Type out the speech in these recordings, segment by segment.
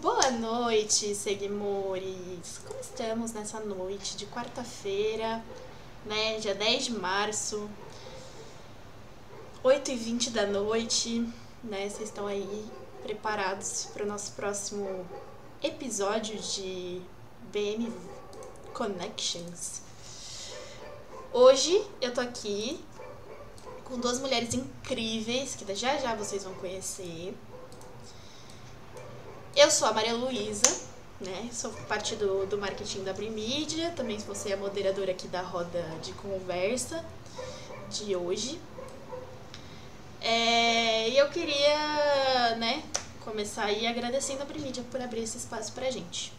Boa noite, seguimores! Como estamos nessa noite de quarta-feira, né? Dia 10 de março, 8h20 da noite, né? Vocês estão aí preparados para o nosso próximo episódio de BM Connections. Hoje eu tô aqui com duas mulheres incríveis que já já vocês vão conhecer. Eu sou a Maria Luísa, né? Sou parte do, do marketing da Brimídia. Também você é moderadora aqui da roda de conversa de hoje. É, e eu queria, né, começar aí agradecendo a Brimídia por abrir esse espaço pra gente.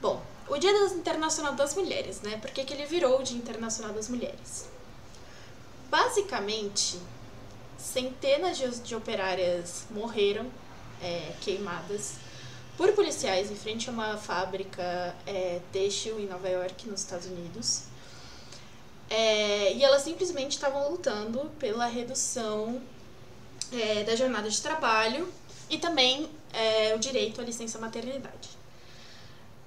Bom, o Dia Internacional das Mulheres, né? Por que, que ele virou o Dia Internacional das Mulheres? Basicamente, centenas de operárias morreram é, queimadas por policiais em frente a uma fábrica é, têxtil em Nova York, nos Estados Unidos. É, e elas simplesmente estavam lutando pela redução é, da jornada de trabalho e também é, o direito à licença maternidade.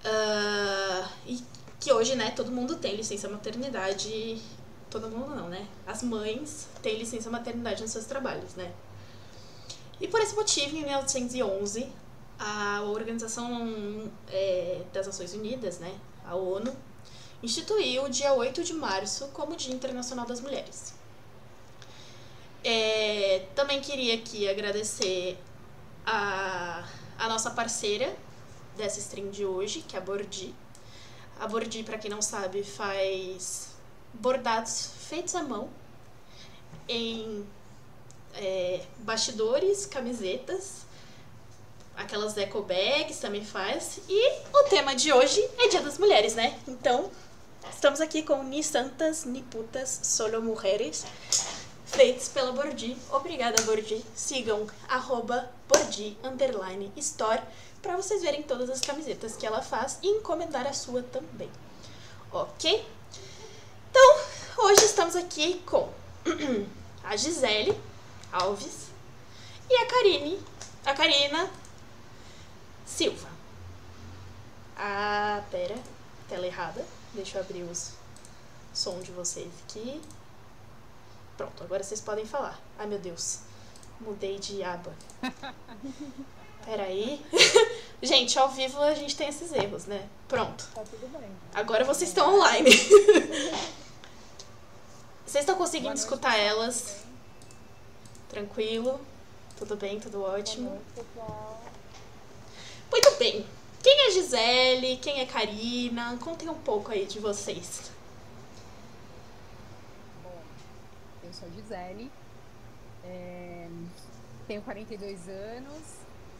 Uh, e que hoje, né, todo mundo tem licença maternidade. Todo mundo não, né? As mães têm licença maternidade nos seus trabalhos, né? E por esse motivo, em 1911, a Organização é, das Nações Unidas, né, a ONU, instituiu o dia 8 de março como Dia Internacional das Mulheres. É, também queria aqui agradecer a, a nossa parceira dessa stream de hoje, que é a Bordi. A Bordi, para quem não sabe, faz bordados feitos à mão em é, bastidores, camisetas, aquelas eco bags também faz. E o tema de hoje é Dia das Mulheres, né? Então, estamos aqui com Ni Santas, Ni Putas, Solo Mujeres, feitos pela Bordi. Obrigada, Bordi. Sigam arroba Bordi, underline, store, para vocês verem todas as camisetas que ela faz e encomendar a sua também. Ok? Então, hoje estamos aqui com a Gisele, Alves e a Karine, a Karina Silva. Ah, pera, tela errada. Deixa eu abrir os som de vocês aqui. Pronto, agora vocês podem falar. Ai meu Deus, mudei de aba. Peraí. gente, ao vivo a gente tem esses erros, né? Pronto. Tá tudo bem. Agora vocês estão online. vocês estão conseguindo escutar elas? Tranquilo? Tudo bem? Tudo ótimo? Muito bem. Quem é Gisele? Quem é Karina? Contem um pouco aí de vocês. Bom, eu sou Gisele, é, tenho 42 anos,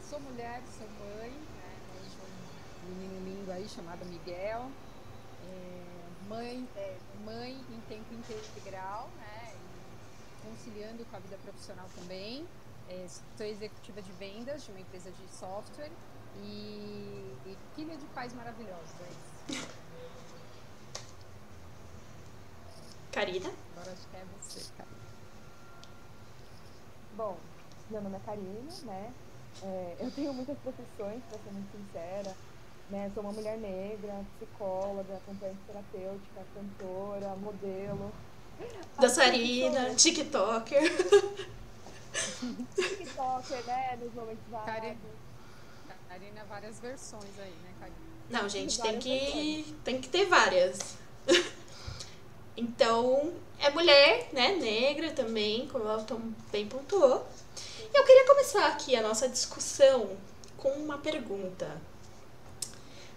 sou mulher, sou mãe, né, mãe de um menino lindo aí chamado Miguel, é, mãe, é, mãe em tempo integral, né, conciliando com a vida profissional também. É, sou executiva de vendas de uma empresa de software e, e filha de pais maravilhosos. É isso. Karina? Agora acho que é você, Karina. Bom, meu nome é Karina, né? É, eu tenho muitas profissões, para ser muito sincera. Né? Sou uma mulher negra, psicóloga, acompanhante terapêutica, cantora, modelo. Dançarina, TikToker. TikToker, né? Nos momentos Karina, Karina, várias versões aí, né, Karina? Não, gente, tem que, tem que ter várias. Então, é mulher, né? Negra também, como ela bem pontuou. E eu queria começar aqui a nossa discussão com uma pergunta.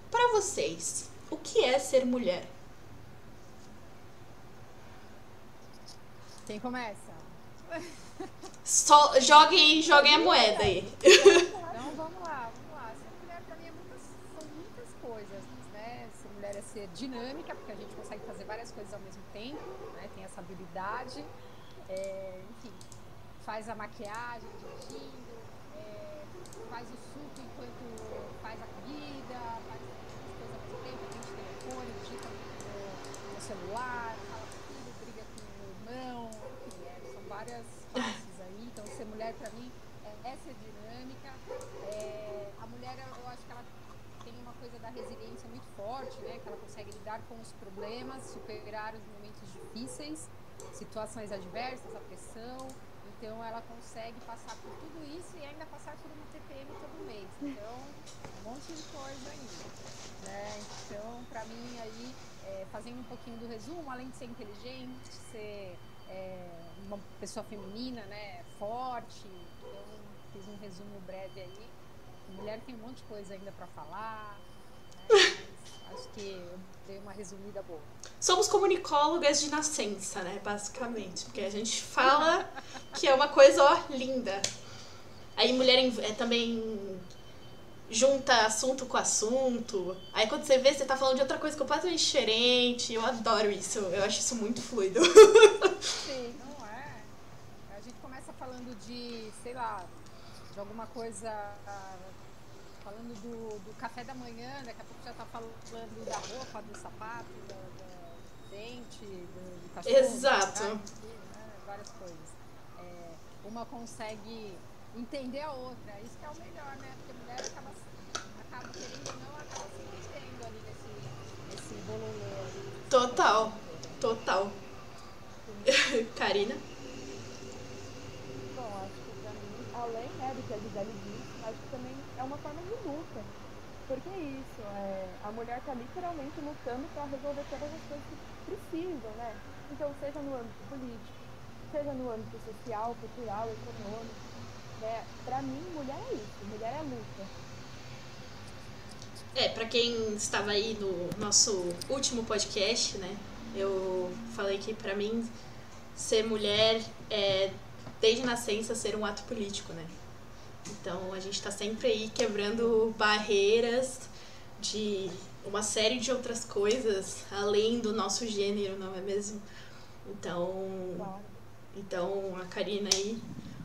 Para vocês, o que é ser mulher? Quem começa? Só, joguem, joguem a moeda aí. Então vamos lá, vamos lá. Ser mulher pra mim é muitas, são muitas coisas, né? Ser mulher é ser dinâmica, porque a gente consegue fazer várias coisas ao mesmo tempo, né? Tem essa habilidade. É, enfim, faz a maquiagem dirigindo, é, faz o suco enquanto faz a comida, faz as coisas ao mesmo tempo, atende telefone, digita no, no celular, fala com o filho, briga com o irmão, várias faces aí. Então ser mulher pra mim é essa é a dinâmica. É, a mulher, eu acho que ela tem uma coisa da resiliência muito forte, né? Que ela consegue lidar com os problemas, superar os momentos difíceis, situações adversas, a pressão. Então ela consegue passar por tudo isso e ainda passar por uma TPM todo mês. Então, um monte de coisa ainda. Né? Então, para mim aí, é, fazendo um pouquinho do resumo, além de ser inteligente, ser é, uma pessoa feminina, né, forte, então fiz um resumo breve aí. mulher tem um monte de coisa ainda para falar, né, acho que eu dei uma resumida boa. Somos comunicólogas de nascença, né, basicamente, porque a gente fala que é uma coisa, ó, linda. Aí mulher é também junta assunto com assunto. Aí quando você vê, você tá falando de outra coisa completamente diferente. Eu adoro isso. Eu acho isso muito fluido. Sim, não é? A gente começa falando de, sei lá, de alguma coisa. Falando do, do café da manhã, daqui a pouco já tá falando da roupa, do sapato, do, do dente, do, do cachorro. Exato. Né? Várias coisas. É, uma consegue entender a outra. Isso que é o melhor, né? Porque a mulher acaba, acaba querendo ou não, acaba se entendendo ali nesse, nesse bololô. Total, total. Karina? Bom, acho que pra mim, além né, do que a Gisele disse, acho que também é uma forma de luta. Porque é isso, é, a mulher está literalmente lutando para resolver todas as coisas que precisam, né? Então, seja no âmbito político, seja no âmbito social, cultural, econômico, né? Pra mim, mulher é isso, mulher é luta. É, pra quem estava aí no nosso último podcast, né? Eu falei que pra mim ser mulher é desde nascença ser um ato político, né? Então a gente tá sempre aí quebrando barreiras de uma série de outras coisas além do nosso gênero, não é mesmo? Então, então a Karina aí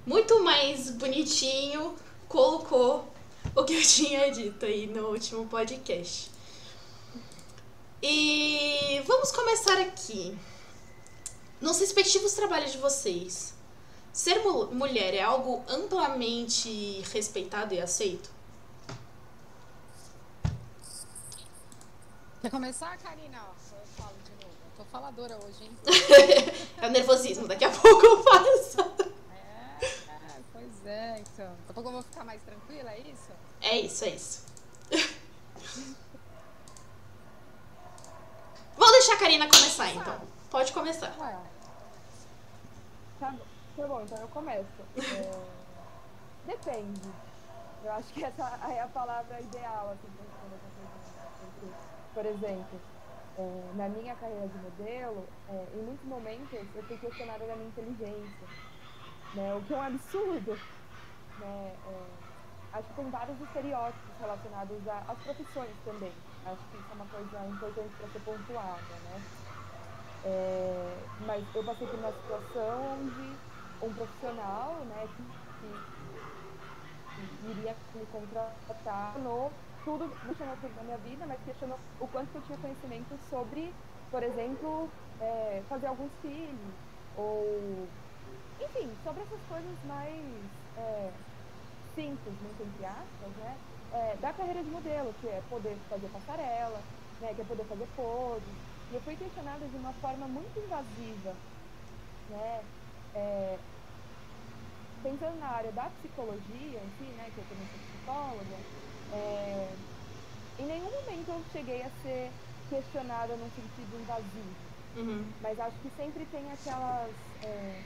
muito mais bonitinho colocou o que eu tinha dito aí no último podcast. E vamos começar aqui. Nos respectivos trabalhos de vocês, ser mu- mulher é algo amplamente respeitado e aceito? Quer começar, Karina? Eu falo de novo. Eu tô faladora hoje, hein? é o nervosismo, daqui a pouco eu faço. É, é, pois é, então. Daqui a pouco eu vou ficar mais tranquila, é isso? É isso, é isso. Vou deixar a Karina começar então. Pode começar. Ué, Tá, tá bom, então eu começo. É, Depende. Eu acho que essa é a palavra ideal, assim, pra responder essa pergunta. Por exemplo, é, na minha carreira de modelo, é, em muitos momentos eu fui questionada da minha inteligência, né? O que é um absurdo, né? É, acho que tem vários estereótipos relacionados às profissões também. Acho que isso é uma coisa importante para ser pontuada, né? É, mas eu passei por uma situação onde um profissional, né, que, que- iria me contratar, questionou tudo, não questionou tudo da minha vida, mas questionou o quanto que eu tinha conhecimento sobre, por exemplo, é, fazer alguns filhos, ou, enfim, sobre essas coisas mais é, simples, muito entre aspas, né, é, da carreira de modelo, que é poder fazer passarela, né, que é poder fazer poses, e eu fui questionada de uma forma muito invasiva, né? É, pensando na área da psicologia em si, né, que eu também sou psicóloga, é, em nenhum momento eu cheguei a ser questionada num sentido invasivo, Uhum. mas acho que sempre tem aquelas é,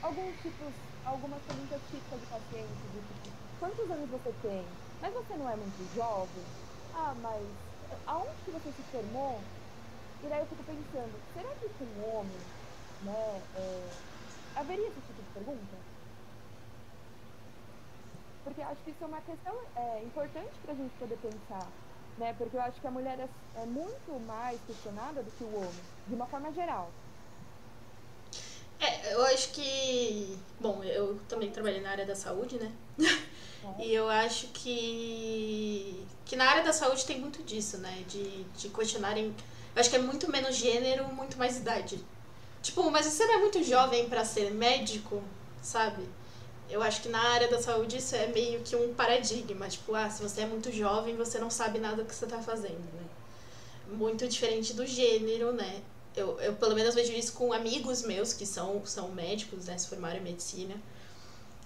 alguns tipos, algumas perguntas típicas de paciente, do tipo, quantos anos você tem? Mas você não é muito jovem? Ah, mas aonde que você se formou? E daí eu fico pensando, será que com um homem, né, é, haveria esse tipo de pergunta? Porque eu acho que isso é uma questão é, importante para a gente poder pensar, né? Porque eu acho que a mulher é, é muito mais questionada do que o homem, de uma forma geral. É, eu acho que. Bom, eu também trabalhei na área da saúde, né? E eu acho que. Que na área da saúde tem muito disso, né? De, de questionarem. Eu acho que é muito menos gênero, muito mais idade. Tipo, mas você não é muito jovem pra ser médico, sabe? Eu acho que na área da saúde isso é meio que um paradigma. Tipo, ah, se você é muito jovem, você não sabe nada do que você está fazendo, né? Muito diferente do gênero, né? Eu, eu pelo menos vejo isso com amigos meus que são, são médicos, né? Se formaram em medicina.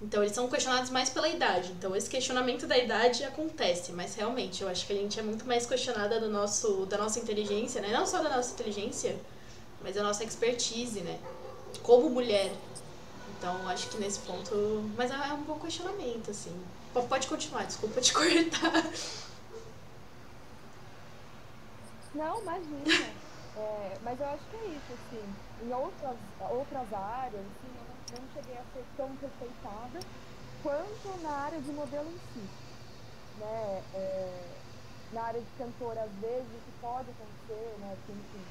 Então, eles são questionados mais pela idade. Então, esse questionamento da idade acontece, mas realmente eu acho que a gente é muito mais questionada do nosso, da nossa inteligência, né? Não só da nossa inteligência, mas da nossa expertise, né? Como mulher. Então, acho que nesse ponto. Mas é um bom questionamento, assim. Pode continuar, desculpa te cortar. Não, imagina. É, mas eu acho que é isso, assim. Em outras, outras áreas, não cheguei a ser tão respeitada quanto na área de modelo em si. Né? É, na área de cantora, às vezes, o que pode acontecer, né? Enfim,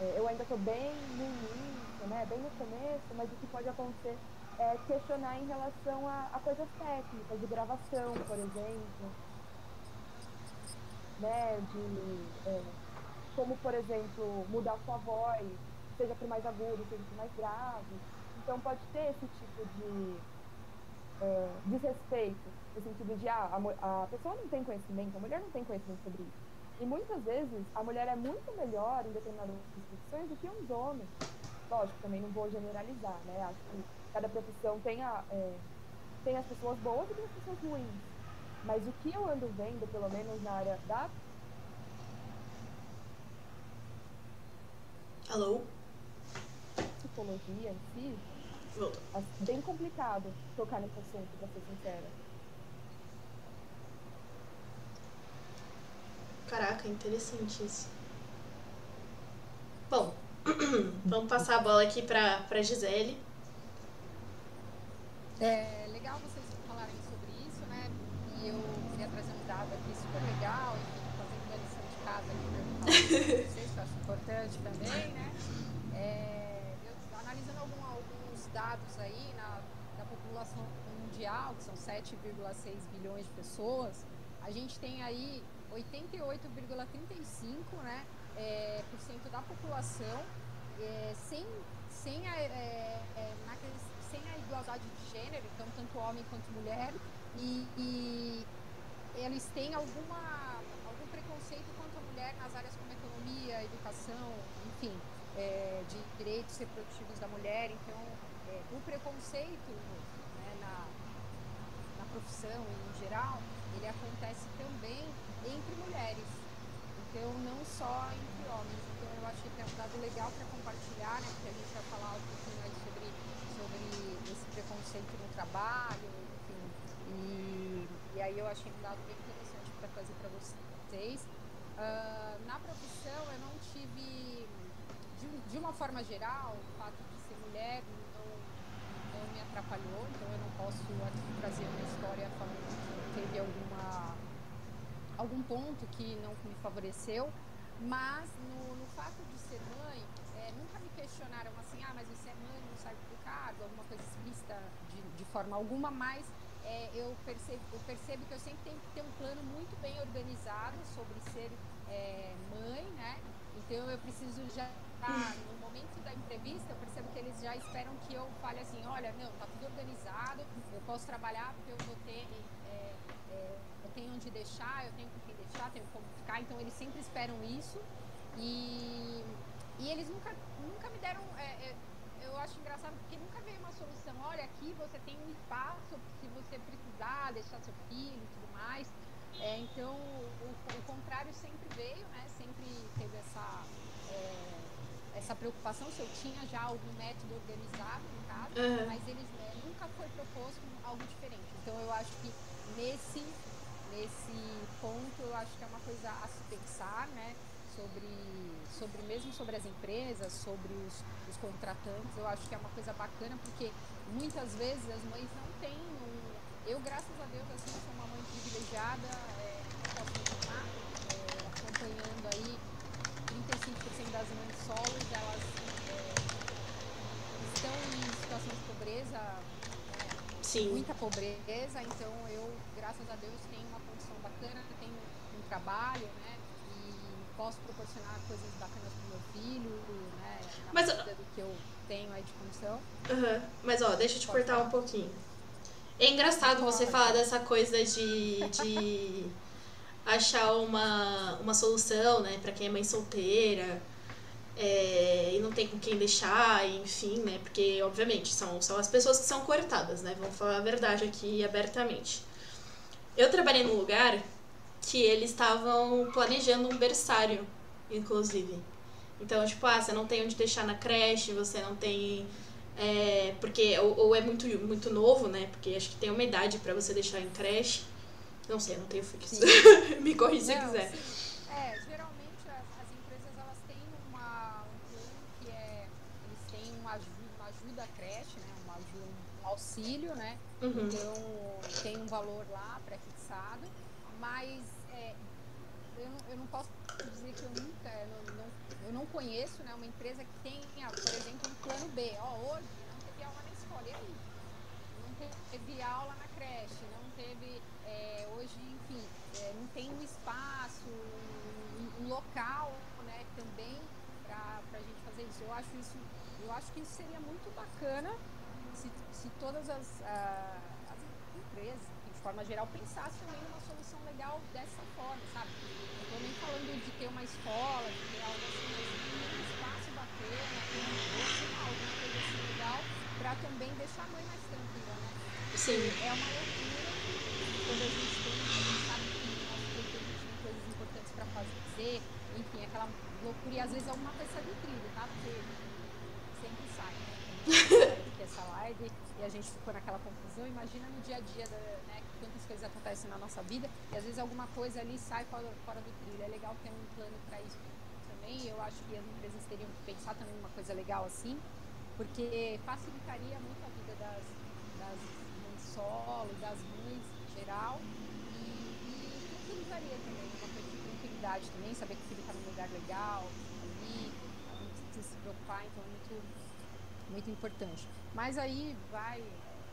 é, eu ainda estou bem no início, né? bem no começo, mas o que pode acontecer é questionar em relação a, a coisas técnicas, de gravação, por exemplo. Né? De, é, como, por exemplo, mudar sua voz, seja para mais agudo, seja para mais grave. Então pode ter esse tipo de é, desrespeito, no sentido de ah, a, a pessoa não tem conhecimento, a mulher não tem conhecimento sobre isso. E muitas vezes a mulher é muito melhor em determinadas profissões do que os homens. Lógico, também não vou generalizar, né? Acho que cada profissão tem, a, é, tem as pessoas boas e tem as pessoas ruins. Mas o que eu ando vendo, pelo menos na área da. Alô? Psicologia em si, Bem complicado tocar nesse assunto, pra ser sincera. Caraca, interessante isso. Bom, vamos passar a bola aqui pra, pra Gisele. É legal vocês falarem sobre isso, né? E eu queria trazer um dado aqui super legal, enfim, fazendo a lição de casa aqui pra vocês, que eu acho importante também, né? Dados aí na, da população mundial, que são 7,6 bilhões de pessoas, a gente tem aí 88,35% né, é, por cento da população é, sem, sem, a, é, é sem a igualdade de gênero, então tanto homem quanto mulher, e, e eles têm alguma, algum preconceito quanto a mulher nas áreas como economia, educação, enfim, é, de direitos reprodutivos da mulher, então é, o preconceito né, na, na profissão em geral, ele acontece também entre mulheres. Então, não só entre homens. Então, eu achei que é um dado legal para compartilhar, né? Porque a gente vai falar um pouquinho aí sobre, sobre esse preconceito no trabalho, enfim. E, e aí eu achei um dado bem interessante para trazer para vocês. Uh, na profissão, eu não tive, de, de uma forma geral, o fato de ser mulher me atrapalhou, então eu não posso aqui trazer uma história falando que teve alguma, algum ponto que não me favoreceu, mas no, no fato de ser mãe, é, nunca me questionaram assim, ah, mas você é mãe, não sai do cargo, alguma coisa explícita de, de forma alguma, mas é, eu, percebo, eu percebo que eu sempre tenho que ter um plano muito bem organizado sobre ser é, mãe, né? Então eu preciso já no momento da entrevista, eu percebo que eles já esperam que eu fale assim, olha, não, tá tudo organizado, eu posso trabalhar porque eu vou ter, é, é, eu tenho onde deixar, eu tenho com quem deixar, tenho como ficar, então eles sempre esperam isso. E, e eles nunca, nunca me deram, é, eu acho engraçado porque nunca veio uma solução, olha, aqui você tem um espaço se você precisar deixar seu filho e tudo mais, então o, o contrário sempre veio, né, sempre teve essa... Essa preocupação se eu tinha já algum método organizado no caso, uhum. mas eles né, nunca foi proposto algo diferente. Então eu acho que nesse nesse ponto eu acho que é uma coisa a se pensar, né? Sobre, sobre mesmo sobre as empresas, sobre os, os contratantes, eu acho que é uma coisa bacana porque muitas vezes as mães não têm um, eu graças a Deus assim sou uma mãe privilegiada, é, posso continuar é, acompanhando aí 35% das mães solos, elas é, estão em situação de pobreza, é, Sim. muita pobreza, então eu, graças a Deus, tenho uma condição bacana, tenho um trabalho, né? E posso proporcionar coisas bacanas para meu filho, né? Na Mas, do que eu tenho aí de condição. Mas ó, deixa eu te cortar um pouquinho. É engraçado você falar dessa coisa de, de achar uma, uma solução, né, para quem é mãe solteira é, e não tem com quem deixar, enfim, né, porque obviamente são, são as pessoas que são cortadas, né, vamos falar a verdade aqui abertamente. Eu trabalhei num lugar que eles estavam planejando um berçário, inclusive. Então, tipo, ah, você não tem onde deixar na creche, você não tem é, porque ou, ou, é muito, muito novo, né? Porque acho que tem uma idade para você deixar em creche. Não sei, eu não tenho filhos. Me corrija se quiser. É, geralmente as, as, empresas elas têm uma, um plano que é. Eles têm uma ajuda, uma ajuda à creche, né? Uma ajuda, um auxílio, né? Uhum. Então tem um valor lá pré-fixado, mas é, eu, não, eu não posso dizer que eu nunca. Eu não, não, eu não conheço né, uma empresa que tenha, por exemplo, um plano B. Ó, hoje teve aula na creche, não teve é, hoje, enfim, é, não tem um espaço, um, um local, né, também para a gente fazer isso. Eu acho isso, eu acho que isso seria muito bacana se, se todas as, uh, as empresas, de forma geral, pensassem também numa solução legal dessa forma, sabe? Não estou nem falando de ter uma escola, de ter algo assim, mas um espaço bacana, um doce, alguma coisa assim legal, para também deixar a mãe mais tranquila, né? Sim. É uma loucura quando a gente tem, a gente sabe que no nosso gente tem coisas importantes para fazer, enfim, aquela loucura e às vezes é uma peça de trilho, tá? Porque sempre sai, né? Que essa live e a gente ficou naquela confusão. Imagina no dia a dia, né? Quantas coisas acontecem na nossa vida e às vezes alguma coisa ali sai fora, fora do trilho. É legal ter um plano para isso também. Eu acho que as empresas teriam que pensar também numa coisa legal assim, porque facilitaria muito a vida das, das solo, das mães geral. E, e tranquilizaria também, uma coisa de tranquilidade também, saber que o filho está num lugar legal, ali, não precisa se preocupar, então é muito, muito importante. Mas aí vai,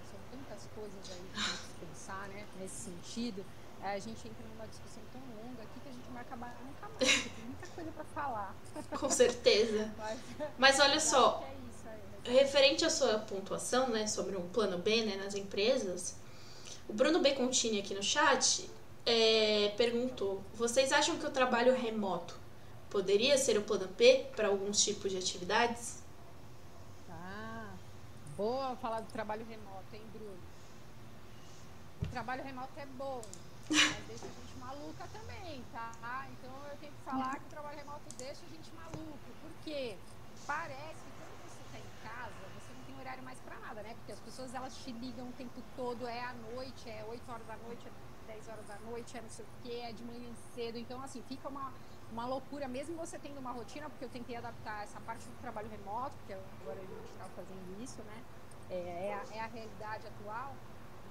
são tantas coisas aí que a gente pensar, né, nesse sentido. É, a gente entra numa discussão tão longa aqui que a gente vai acabar nunca mais, tem muita coisa para falar. Com certeza. Mas, Mas olha só, é referente à sua pontuação, né, sobre um plano B, né, nas empresas, o Bruno B. Contini aqui no chat é, perguntou: vocês acham que o trabalho remoto poderia ser o plano B para alguns tipos de atividades? Ah, boa falar do trabalho remoto, hein, Bruno? O trabalho remoto é bom, mas deixa a gente maluca também, tá? Então eu tenho que falar que o trabalho remoto deixa a gente maluco. Por quê? Parece horário mais para nada, né? Porque as pessoas elas te ligam o tempo todo, é à noite, é 8 horas da noite, é 10 horas da noite, é não sei o que, é de manhã cedo. Então, assim, fica uma, uma loucura, mesmo você tendo uma rotina, porque eu tentei adaptar essa parte do trabalho remoto, porque agora a gente está fazendo isso, né? É, é, a, é a realidade atual,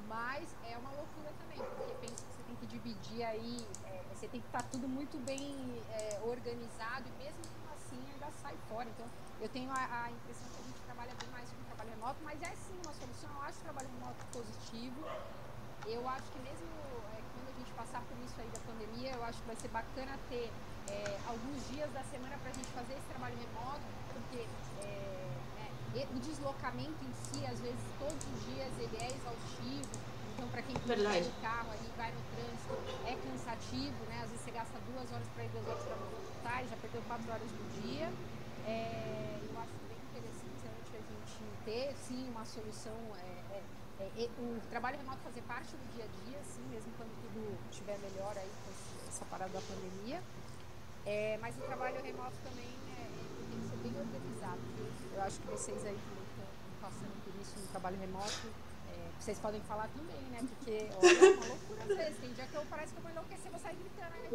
mas é uma loucura também, porque pensa que você tem que dividir aí, é, você tem que estar tá tudo muito bem é, organizado e mesmo assim ainda sai fora. Então, eu tenho a, a impressão que a gente trabalha bem mais trabalho remoto, mas é sim uma solução. Eu acho o trabalho remoto positivo. Eu acho que mesmo é, quando a gente passar por isso aí da pandemia, eu acho que vai ser bacana ter é, alguns dias da semana para a gente fazer esse trabalho remoto, porque é, né, o deslocamento em si, às vezes, todos os dias ele é exaustivo. Então, para quem pega o carro ali, vai no trânsito, é cansativo, né? Às vezes você gasta duas horas para ir, duas horas para voltar, e já perdeu quatro horas do dia. É, ter sim uma solução, é, é, é, o trabalho remoto fazer parte do dia a dia, sim, mesmo quando tudo estiver melhor aí com essa parada da pandemia. É, mas o trabalho remoto também é, tem que ser bem organizado. Eu acho que vocês aí também estão passando por isso no trabalho remoto. Vocês podem falar também, né? Porque olha, é uma loucura às vezes. Tem dia que eu parece que eu vou enlouquecer, vou sair gritando aí.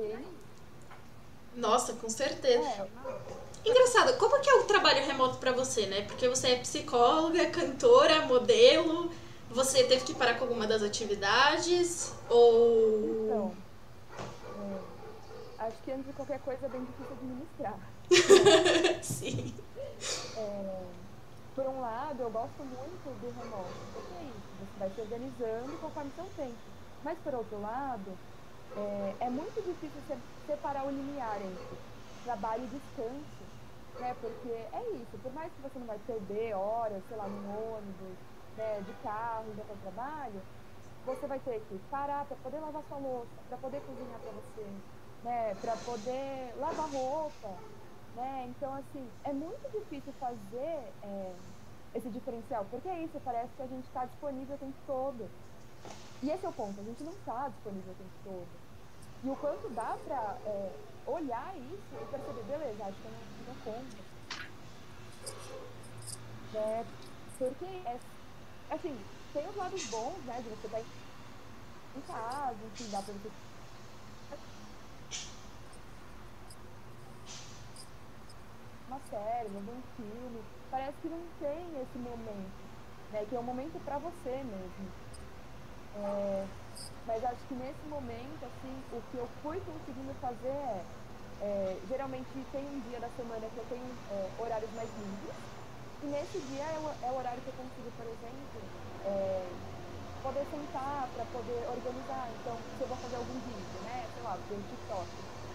Nossa, com certeza. É, Engraçado, como que é o trabalho remoto para você, né? Porque você é psicóloga, cantora, modelo. Você teve que parar com alguma das atividades? Ou. Então. É, acho que antes de qualquer coisa é bem difícil administrar. Sim. É, por um lado, eu gosto muito do remoto, porque é isso, você vai se organizando conforme seu tempo. Mas por outro lado, é, é muito difícil separar o limiar entre trabalho e descanso né? Porque é isso, por mais que você não vai perder horas, sei lá, no ônibus, né, de carro, indo para o trabalho, você vai ter que parar para poder lavar sua louça, para poder cozinhar para você, né, para poder lavar roupa, né? Então assim é muito difícil fazer é, esse diferencial, porque é isso, parece que a gente está disponível o tempo todo. E esse é o ponto, a gente não está disponível o tempo todo. E o quanto dá para é, olhar isso e perceber, beleza, acho que eu não dou conta. Né? Porque, é, assim, tem os lados bons, né, de você estar em casa, enfim, dá pra você uma série, um filme. Parece que não tem esse momento, né? Que é um momento para você mesmo. É, mas acho que nesse momento, assim, o que eu fui conseguindo fazer é, é geralmente tem um dia da semana que eu tenho é, horários mais livres, e nesse dia é o, é o, horário que eu consigo, por exemplo, é, poder sentar para poder organizar. Então, se eu vou fazer algum vídeo, né, sei lá, pelo TikTok,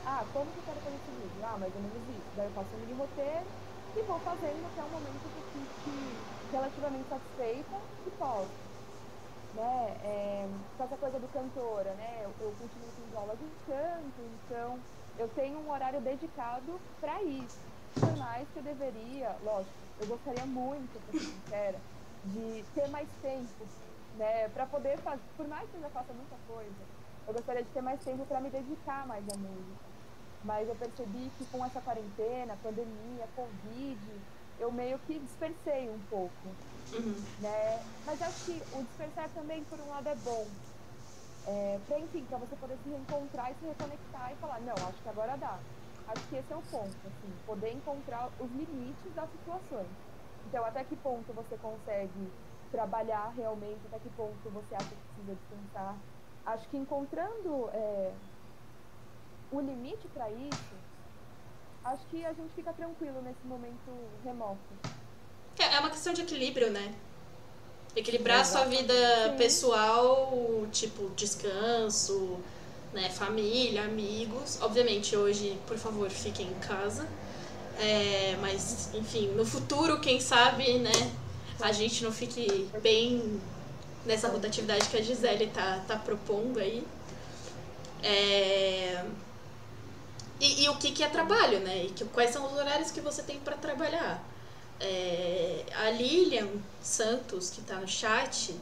ah, como que eu quero fazer esse vídeo? Ah, mais ou menos isso. Daí eu faço um mini roteiro e vou fazendo até o momento que eu fique relativamente satisfeita e posto né? É, com essa coisa do cantora, né? Eu, eu continuo com aula de canto, então eu tenho um horário dedicado para isso. Por mais que eu deveria, lógico, eu gostaria muito, pra ser sincera, de ter mais tempo, né? Para poder fazer, por mais que eu já faça muita coisa, eu gostaria de ter mais tempo para me dedicar mais à música. Mas eu percebi que com essa quarentena, pandemia, Covid, eu meio que dispersei um pouco. Uhum. Né? Mas acho que o dispersar também, por um lado, é bom. É, pra, enfim, pra você poder se reencontrar e se reconectar e falar, não, acho que agora dá. Acho que esse é o ponto, assim, poder encontrar os limites das situações. Então, até que ponto você consegue trabalhar realmente, até que ponto você acha que precisa descansar. Acho que encontrando é, o limite para isso, acho que a gente fica tranquilo nesse momento remoto. É, é uma questão de equilíbrio, né? Equilibrar a sua vida pessoal, tipo, descanso, né, família, amigos. Obviamente, hoje, por favor, fiquem em casa. É, mas, enfim, no futuro, quem sabe, né, a gente não fique bem nessa rotatividade que a Gisele tá, tá propondo aí. É... E, e, o que, que é trabalho, né? E que, quais são os horários que você tem para trabalhar. É, a Lilian Santos, que está no chat,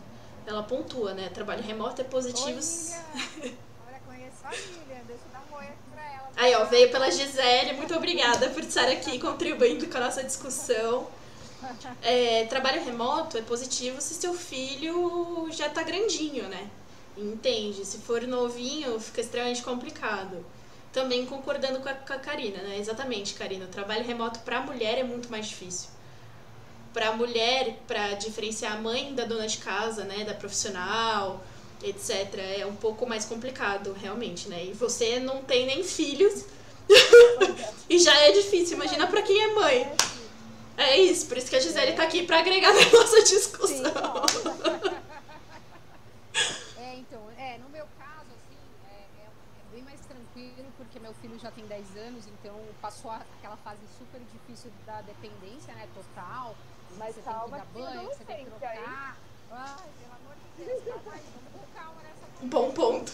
ela pontua, né? Trabalho remoto é positivo. Oi, Olha, conheço a Lilian, deixa eu dar um oi aqui pra ela. Aí, ó, veio pela Gisele, muito obrigada por estar aqui contribuindo com a nossa discussão. É, trabalho remoto é positivo se seu filho já tá grandinho, né? Entende? Se for novinho, fica extremamente complicado também concordando com a, com a Karina, né? Exatamente, Karina. O trabalho remoto para a mulher é muito mais difícil. Para a mulher, para diferenciar a mãe da dona de casa, né, da profissional, etc, é um pouco mais complicado, realmente, né? E você não tem nem filhos. e já é difícil, imagina para quem é mãe. É isso, por isso que a Gisele está aqui para agregar na nossa discussão. Sim, meu filho já tem 10 anos, então passou aquela fase super difícil da dependência, né, total. Mas você tem que dar banho, você tem que trocar. Aí. Ai, pelo amor de Deus, calma aí, vamos com calma nessa coisa. Bom ponto.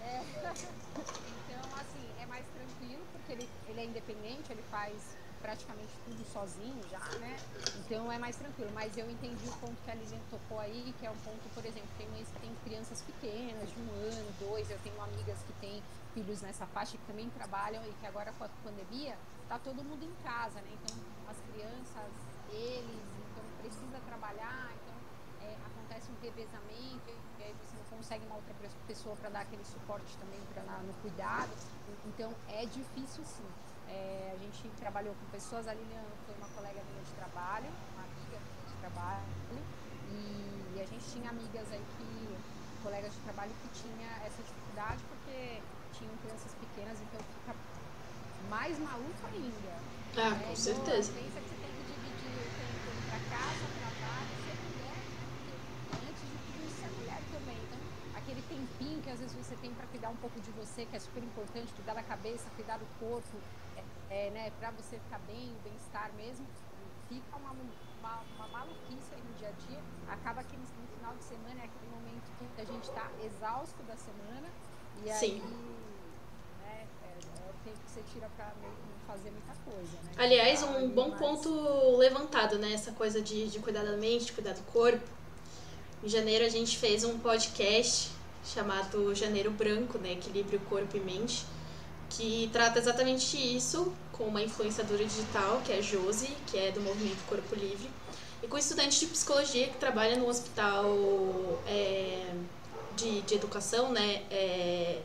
É. Então, assim, é mais tranquilo, porque ele, ele é independente, ele faz praticamente tudo sozinho já, né? Então é mais tranquilo. Mas eu entendi o ponto que a Lilian tocou aí, que é um ponto, por exemplo, tem mães que têm crianças pequenas, de um ano, dois, eu tenho amigas que têm filhos nessa faixa que também trabalham e que agora com a pandemia tá todo mundo em casa, né? Então as crianças, eles, então precisa trabalhar, então é, acontece um revezamento e aí você não consegue uma outra pessoa para dar aquele suporte também para no cuidado. Então é difícil sim. É, a gente trabalhou com pessoas, a Lilian foi uma colega minha de trabalho, uma amiga minha de trabalho, e, e a gente tinha amigas aí que, colegas de trabalho que tinha essa dificuldade porque tinham crianças pequenas, então fica mais maluco ainda. Ah, né? com então, certeza que você tem que dividir o tempo para casa, trabalho, ser mulher, né? antes de tudo isso ser mulher também. Então, aquele tempinho que às vezes você tem para cuidar um pouco de você, que é super importante, cuidar da cabeça, cuidar do corpo, é, é, né, para você ficar bem, o bem-estar mesmo, fica uma, uma, uma maluquice aí no dia a dia, acaba que no, final de semana é aquele momento que a gente está exausto da semana e Sim. aí o tempo que você tira para fazer muita coisa. Né? Aliás, um bom ponto levantado, né? Essa coisa de, de cuidar da mente, de cuidar do corpo. Em janeiro a gente fez um podcast chamado Janeiro Branco, né? Equilíbrio Corpo e Mente, que trata exatamente isso com uma influenciadora digital, que é a Josi, que é do Movimento Corpo Livre, e com um estudante de psicologia que trabalha no hospital é, de, de educação, né? É,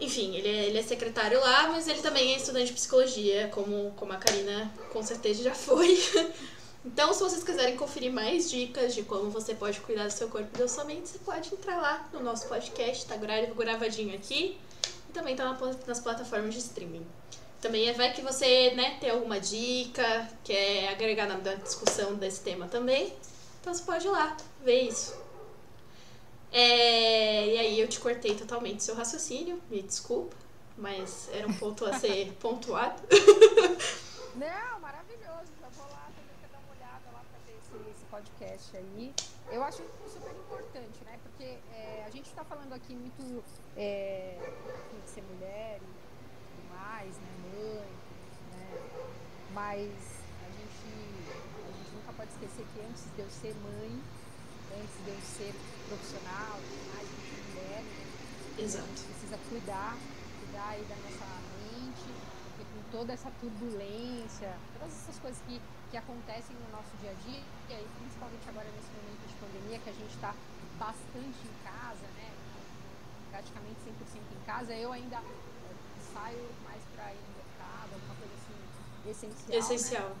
enfim, ele é, ele é secretário lá, mas ele também é estudante de psicologia, como, como a Karina com certeza já foi. Então, se vocês quiserem conferir mais dicas de como você pode cuidar do seu corpo e da sua mente, você pode entrar lá no nosso podcast, tá gra- gravadinho aqui, e também tá nas plataformas de streaming. Também é vai que você né, tem alguma dica, quer agregar na discussão desse tema também, então você pode ir lá ver isso. É, e aí eu te cortei totalmente seu raciocínio, me desculpa, mas era um ponto a ser pontuado. Não, maravilhoso. Já vou lá também dar uma olhada lá para ver esse, esse podcast aí. Eu acho super importante, né? Porque é, a gente está falando aqui muito é, de ser mulher e tudo mais, né? Mãe, né? Mas a gente, a gente nunca pode esquecer que antes de eu ser mãe, antes de eu ser profissional, mais, a gente é mulher, né? A Exato. gente precisa cuidar, cuidar aí da nossa mente, porque com toda essa turbulência, todas essas coisas que, que acontecem no nosso dia a dia, e aí principalmente agora nesse momento de pandemia, que a gente está bastante em casa, né? Praticamente 100% em casa, eu ainda eh, saio mais para ir no mercado, alguma coisa assim essencial. né? Essencial.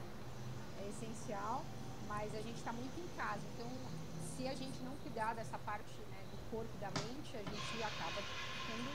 é essencial, mas a gente está muito em casa. Então, se a gente não cuidar dessa parte né, do corpo e da mente, a gente acaba ficando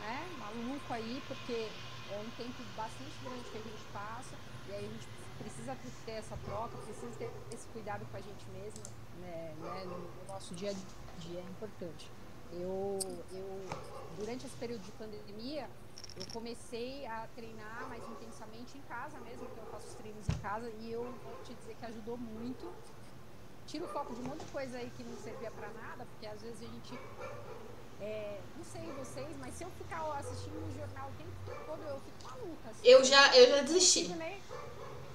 né, maluco aí, porque é um tempo bastante grande que a gente passa, e aí a gente precisa ter essa troca, precisa ter esse cuidado com a gente mesmo, né, né, no, no nosso dia a dia, é importante. Eu, eu, durante esse período de pandemia, eu comecei a treinar mais intensamente em casa mesmo, então eu faço os treinos em casa e eu vou te dizer que ajudou muito. Tira o foco de um monte de coisa aí que não servia pra nada, porque às vezes a gente. é, não sei vocês, mas se eu ficar assistindo o jornal o tempo todo, eu fico maluca. assim. Eu já, eu já desisti. consigo nem-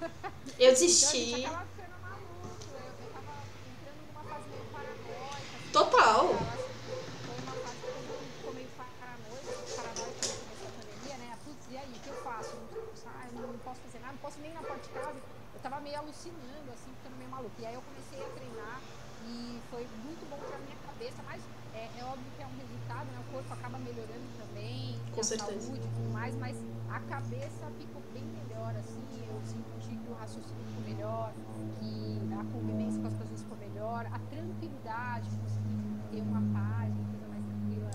Eu Então, desisti. acaba ficando maluco. Eu, eu tava entrando numa fase meio paranoica. assim, Total. Eu acho que foi uma fase que ficou meio paranoico, paranoico quando começou a pandemia, né? Putz, e aí, o que eu faço? Não, ah, eu não posso fazer nada, não posso nem ir na porta de casa. Eu tava meio alucinando, assim, ficando meio maluco. E aí eu comecei a treinar e foi muito bom pra minha cabeça, mas é, é óbvio que é um resultado, né? O corpo acaba melhorando também, Com a certeza. saúde e tudo mais, mas a cabeça ficou bem melhor, assim, eu senti que o raciocínio ficou melhor, que a convivência com as pessoas ficou melhor, a tranquilidade, consegui ter uma paz, uma coisa mais tranquila.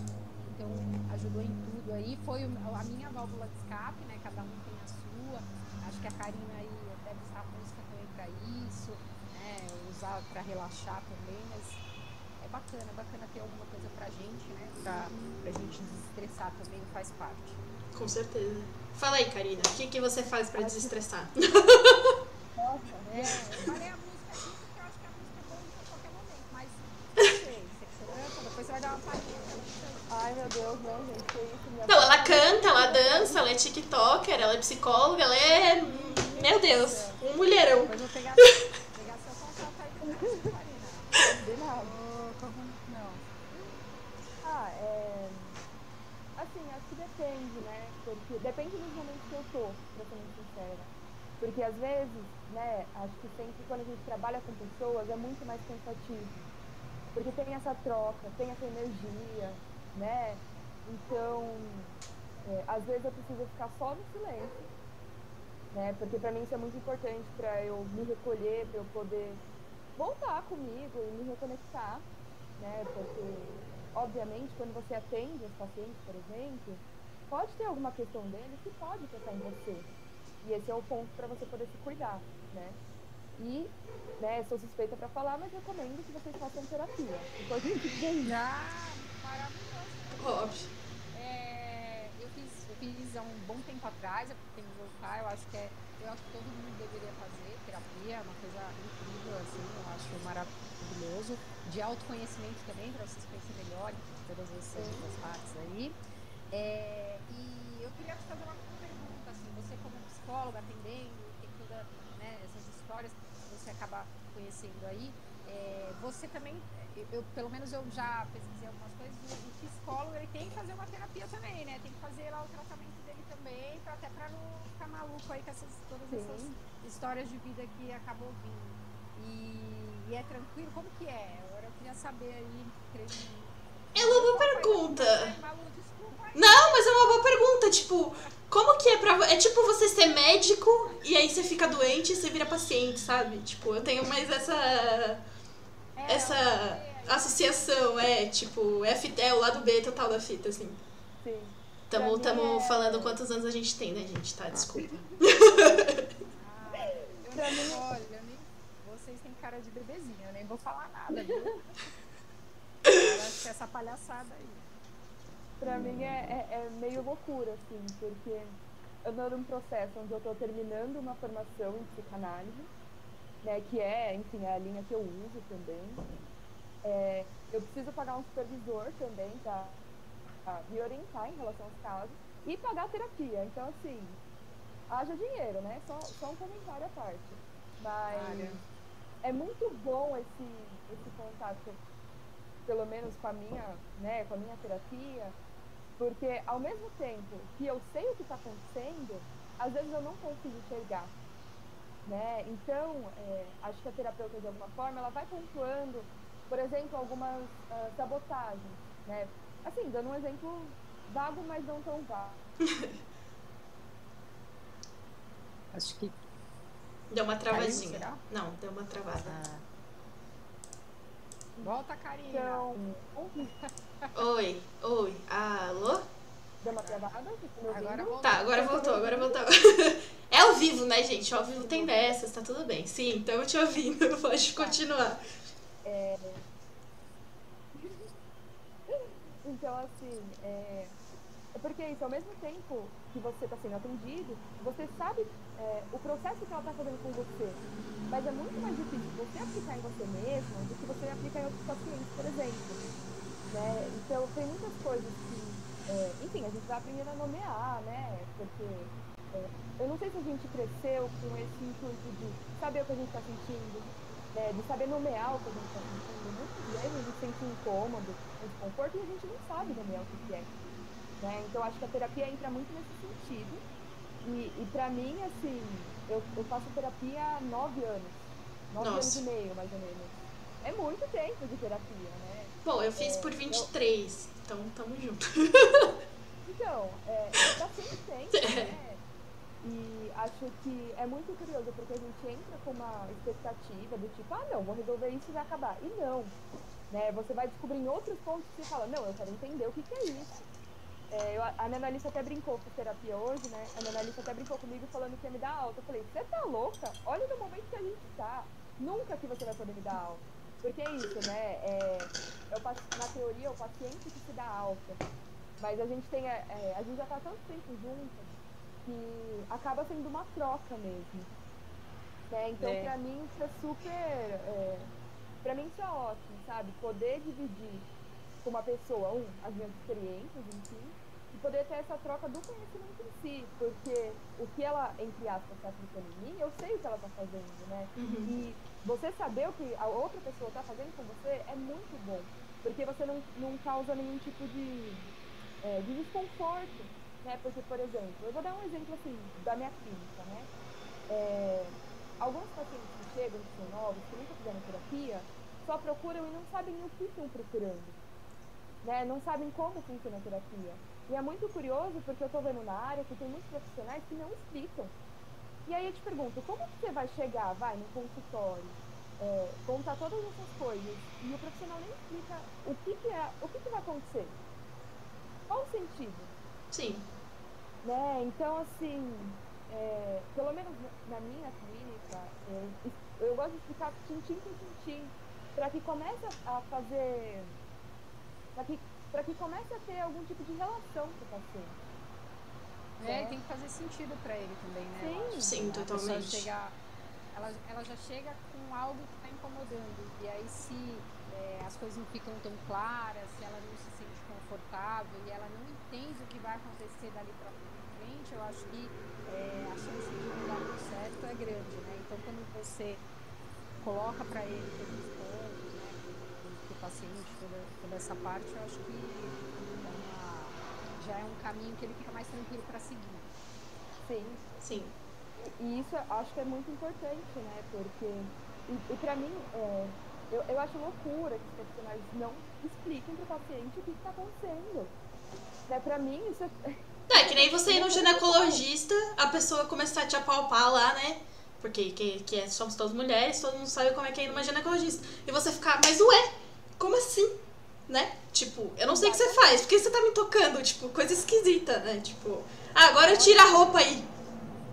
Então, ajudou em tudo aí. Foi a minha válvula de escape, né? Cada um tem a sua. Acho que a Karina aí deve usar a música também para isso, né? Usar para relaxar também, mas bacana, é bacana ter alguma coisa pra gente, né? Pra, pra gente desestressar também, faz parte. Com certeza. Fala aí, Karina, o que, que você faz pra desestressar? Nossa, É, eu falei a música aqui porque eu acho que a música é boa em qualquer momento, mas não sei, segurança, depois você vai dar uma palhinha, ai meu Deus, não, gente, que isso, minha Não, ela canta, ela dança, ela é tiktoker, ela é psicóloga, ela é. Meu Deus, um mulherão. Depois eu vou pegar, pegar seu contato aí depois, Karina. Combinado. Ô, como não? Ah, é. Assim, acho que depende, Porque depende dos momentos que eu tô, pra ser muito sincera. Porque às vezes, né, acho que sempre quando a gente trabalha com pessoas é muito mais cansativo. Porque tem essa troca, tem essa energia, né? Então, é, às vezes eu preciso ficar só no silêncio, né? Porque pra mim isso é muito importante pra eu me recolher, pra eu poder voltar comigo e me reconectar, né? Porque, obviamente, quando você atende os pacientes, por exemplo, pode ter alguma questão deles que pode afetar em você. E esse é o ponto para você poder se cuidar, né? E, né, sou suspeita para falar, mas recomendo que vocês façam terapia. Dizer isso. Ah, maravilhoso. Óbvio. É, eu, fiz, eu fiz há um bom tempo atrás, eu tenho que voltar, eu acho que é, eu acho que todo mundo deveria fazer terapia, é uma coisa incrível, assim, eu acho maravilhoso. De autoconhecimento também, para vocês conhecerem melhor todas essas, essas partes aí. É, e eu queria te fazer uma pergunta, assim, você como psicóloga, atendendo, tem todas né, essas histórias que você acaba conhecendo aí, é, você também, eu, pelo menos eu já pesquisei algumas coisas, o, o psicólogo ele tem que fazer uma terapia também, né? Tem que fazer lá o tratamento dele também, pra, até para não ficar maluco aí com essas, todas Sim. essas histórias de vida que acabou ouvindo. E, e, é tranquilo? Como que é? Agora eu queria saber aí. É uma boa pergunta. Não, mas é uma boa pergunta. Tipo, como que é pra. É tipo você ser médico e aí você fica doente e você vira paciente, sabe? Tipo, eu tenho mais essa. É, essa associação, é, tipo, é, é o lado B total da fita, assim. Sim. Tamo, tamo é... falando quantos anos a gente tem, né, gente? Tá, desculpa. Ah, eu nem, olha, vocês têm cara de bebezinha, eu nem vou falar nada, viu? Eu acho que essa palhaçada aí. Pra mim é, é, é, meio loucura, assim, porque eu tô num processo onde eu tô terminando uma formação em psicanálise, né, que é, enfim, é a linha que eu uso também. É, eu preciso pagar um supervisor também para me orientar em relação aos casos e pagar terapia. Então, assim, haja dinheiro, né? Só, só um comentário à parte. Mas é muito bom esse, esse contato, pelo menos com a minha, né, com a minha terapia, porque ao mesmo tempo que eu sei o que está acontecendo, às vezes eu não consigo enxergar. Né? Então, é, acho que a terapeuta, de alguma forma, ela vai pontuando, por exemplo, algumas uh, sabotagens. Né? Assim, dando um exemplo vago, mas não tão vago. Acho que. Deu uma travadinha. Caiu, não, deu uma travada. Ah. Volta, Karina. Então... oi, oi. Alô? Deu uma travada? Agora voltou. Tá, agora voltou, agora voltou. É ao vivo, né, gente? Ao vivo tem dessas, tá tudo bem. Sim, estamos te ouvindo, pode tá. continuar. É... Então, assim, é... porque isso, ao mesmo tempo que você está sendo atendido, você sabe é, o processo que ela está fazendo com você. Mas é muito mais difícil você aplicar em você mesmo do que você aplicar em outros pacientes, por exemplo. Né? Então, tem muitas coisas que, é, enfim, a gente vai aprendendo a nomear, né? Porque é, eu não sei se a gente cresceu com esse intuito de saber o que a gente está sentindo, né? de saber nomear o que a gente está sentindo. Muitas vezes a gente sente um incômodo, desconforto e a gente não sabe nomear o que é. Né? Então, acho que a terapia entra muito nesse sentido. E, e pra mim, assim, eu, eu faço terapia há nove anos. Nove Nossa. anos e meio, mais ou menos. É muito tempo de terapia, né? Bom, eu fiz é, por 23, eu... então tamo junto. Então, é, tá sempre tempo, né? E acho que é muito curioso, porque a gente entra com uma expectativa do tipo, ah, não, vou resolver isso e vai acabar. E não. Né? Você vai descobrir em outros pontos que você fala, não, eu quero entender o que, que é isso. É, eu, a minha analista até brincou com terapia hoje, né? A minha analista até brincou comigo falando que ia me dar alta. Eu falei, você tá louca? Olha no momento que a gente tá. Nunca que você vai poder me dar alta. Porque é isso, né? É, eu, na teoria, é o paciente que se dá alta. Mas a gente tem. É, é, a gente já tá tanto tempo juntos que acaba sendo uma troca mesmo. Né? Então, é. pra mim, isso é super. É, pra mim, isso é ótimo, sabe? Poder dividir com uma pessoa, um, as minhas experiências, enfim, e poder ter essa troca do conhecimento em si, porque o que ela, entre aspas, está aplicando em mim, eu sei o que ela está fazendo, né? Uhum. E você saber o que a outra pessoa está fazendo com você é muito bom, porque você não, não causa nenhum tipo de, é, de desconforto, né? Porque, por exemplo, eu vou dar um exemplo assim, da minha clínica, né? É, alguns pacientes que chegam, que são novos, que nunca fizeram terapia, só procuram e não sabem o que estão procurando né, não sabem como funciona a terapia. E é muito curioso porque eu estou vendo na área que tem muitos profissionais que não explicam. E aí eu te pergunto, como que você vai chegar, vai, no consultório, é, contar todas essas coisas e o profissional nem explica o que, que é, o que, que vai acontecer? Qual o sentido? Sim. Né? Então, assim, é, pelo menos na minha clínica, eu, eu gosto de explicar tintim por tintim, para que comece a fazer para que, que comece a ter algum tipo de relação com o paciente. É, é. tem que fazer sentido para ele também, né? Sim, Sim totalmente. Chegar, ela, ela já chega com algo que está incomodando. E aí se é, as coisas não ficam tão claras, se ela não se sente confortável e ela não entende o que vai acontecer dali para frente, eu acho que é, a chance de não dar muito certo é grande, né? Então quando você coloca para ele né, para o paciente, toda, toda essa parte, eu acho que é uma, já é um caminho que ele fica mais tranquilo para seguir. Sim. Sim. E isso eu acho que é muito importante, né? Porque, e, e pra mim, é, eu, eu acho loucura que os profissionais não expliquem pro paciente o que está acontecendo. Né? Pra mim, isso é. É, que nem você ir no ginecologista, a pessoa começar a te apalpar lá, né? Porque que, que é, somos todas mulheres, todo mundo sabe como é que é ir numa ginecologista. E você ficar, mas ué, como assim? Né? Tipo, eu não sei o que você faz, porque você tá me tocando, tipo, coisa esquisita, né? Tipo, ah, agora tira a roupa aí.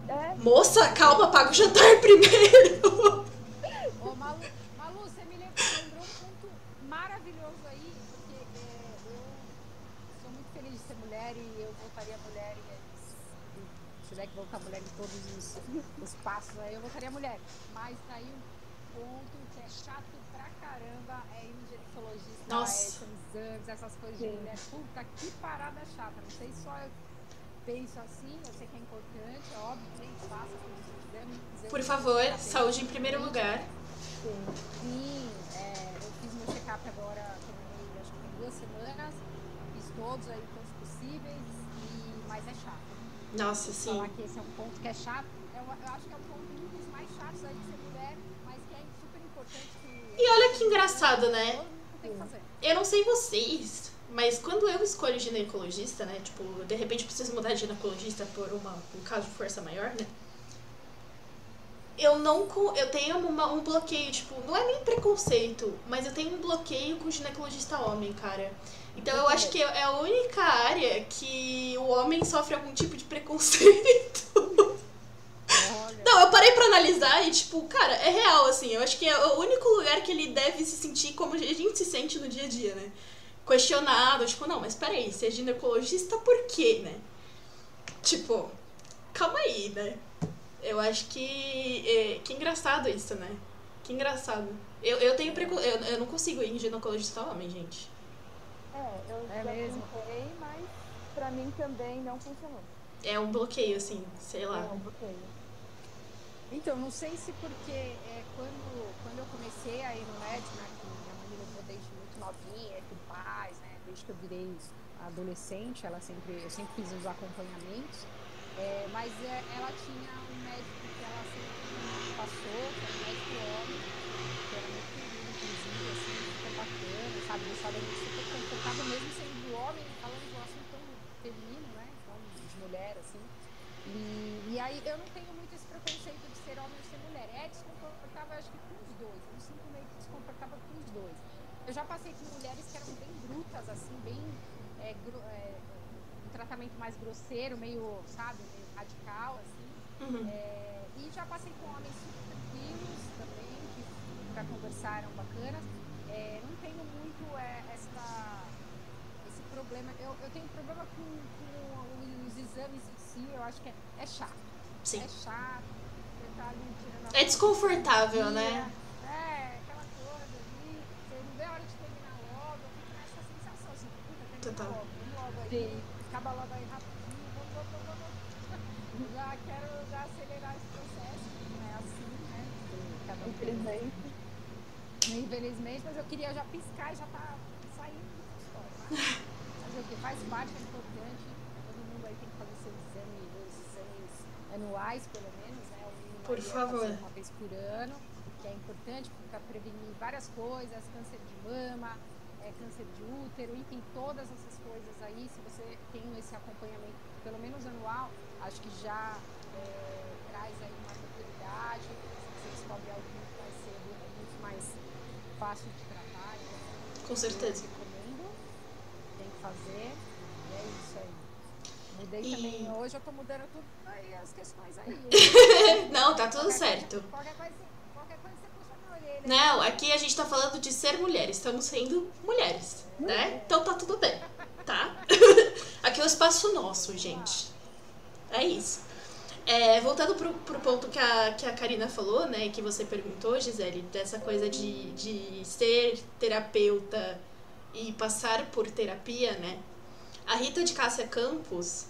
É, Moça, calma, paga o jantar primeiro. Ô, Malu, Malu, você me lembrou, um ponto maravilhoso aí, porque é, eu sou muito feliz de ser mulher e eu voltaria mulher e se tiver que voltar mulher em todos os, os passos aí, eu voltaria mulher. Mas tá aí um ponto que é chato pra caramba, é ir ginecologista, Nossa. é exames, essas coisas de mulher. Puta, que parada chata. Não sei se só eu penso assim, eu sei que é importante, é óbvio, gente, faça todos os exames. Por favor, ver saúde em primeiro lugar. sim. Sim, é, eu fiz meu check-up agora, terminei, acho que tem duas semanas, fiz todos aí, todos possíveis, e, mas é chato. Nossa, sim. Falar que esse é um ponto que é chato, eu, eu acho que é um ponto um dos mais chatos aí de ser mulher, mas que é super importante que... E olha que engraçado, né? Eu não sei vocês, mas quando eu escolho ginecologista, né? Tipo, de repente preciso mudar de ginecologista por uma, um caso de força maior, né? Eu não. Eu tenho uma- um bloqueio, tipo, não é nem preconceito, mas eu tenho um bloqueio com ginecologista homem, cara. Então eu acho que é a única área que o homem sofre algum tipo de preconceito. Não, eu parei pra analisar e, tipo, cara, é real, assim. Eu acho que é o único lugar que ele deve se sentir como a gente se sente no dia a dia, né? Questionado, tipo, não, mas peraí, você é ginecologista por quê, né? Tipo, calma aí, né? Eu acho que. é, que engraçado isso, né? Que engraçado. Eu, eu tenho preco... eu, eu não consigo ir em ginecologista homem, gente. É, eu É já mesmo? tentei, mas pra mim também não funcionou. É um bloqueio, assim, sei lá. Não, bloqueio. Então, não sei se porque é, quando, quando eu comecei a ir no médico, né, que minha mãe me desde muito novinha, com pais, né, desde que eu virei adolescente, ela sempre, eu sempre fiz os acompanhamentos, é, mas é, ela tinha um médico que ela sempre passou, que era um médico homem, que era muito querido, inclusive, assim, super bacana, sabe, deixava gente super confortável, mesmo sendo homem, falando de um assunto tão feminino, né, então, de mulher, assim, e, e aí eu não tenho muito preconceito de ser homem ou ser mulher. É desconfortável, acho que com os dois. Eu me sinto meio que desconfortável com os dois. Eu já passei com mulheres que eram bem brutas, assim, bem. é, gro- é, um tratamento mais grosseiro, meio, sabe, meio radical, assim. Uhum. É, e já passei com homens super tranquilos também, que para conversar eram bacanas. É, não tenho muito é, essa, esse problema. Eu, eu tenho problema com, com os exames em si, eu acho que é, é chato. Sim. É chato. Você tá ali tirando a É desconfortável, né? É, aquela coisa ali. Você não vê a hora de terminar logo. Eu fico nessa sensação assim, puta, termina Total. logo, vamos logo aí. Sim. Acaba logo aí rapidinho, vamos, vamos, vamos, vamos. Já quero já acelerar esse processo, não é assim, né? Cada um tem- Infelizmente. Mas eu queria já piscar e já tá saindo do consultório. Mas fazer o que? Faz parte, é importante. Todo mundo aí tem que fazer seu exame, os exames anuais, pelo menos, né? O Por favor. uma vez por ano, que é importante para prevenir várias coisas, câncer de mama, é, câncer de útero, enfim, todas essas coisas aí, se você tem esse acompanhamento, pelo menos anual, acho que já é, traz aí uma tranquilidade, se você descobre algo muito mais cedo, é muito mais fácil de tratar. Então, Com certeza. Eu recomendo, tem que fazer, e é isso aí. Mudei E- também, hoje eu tô mudando tudo aí, as questões aí. Não, tá tudo Qualquer certo. Coisa, qualquer, coisa, qualquer coisa você puxa na orelha. Não, aqui a gente tá falando de ser mulher, estamos sendo mulheres, né? Então tá tudo bem, tá? Aqui é o espaço nosso, gente. É isso. É, voltando pro, pro ponto que a, que a Karina falou, né, que você perguntou, Gisele, dessa coisa de, de ser terapeuta e passar por terapia, né? A Rita de Cássia Campos,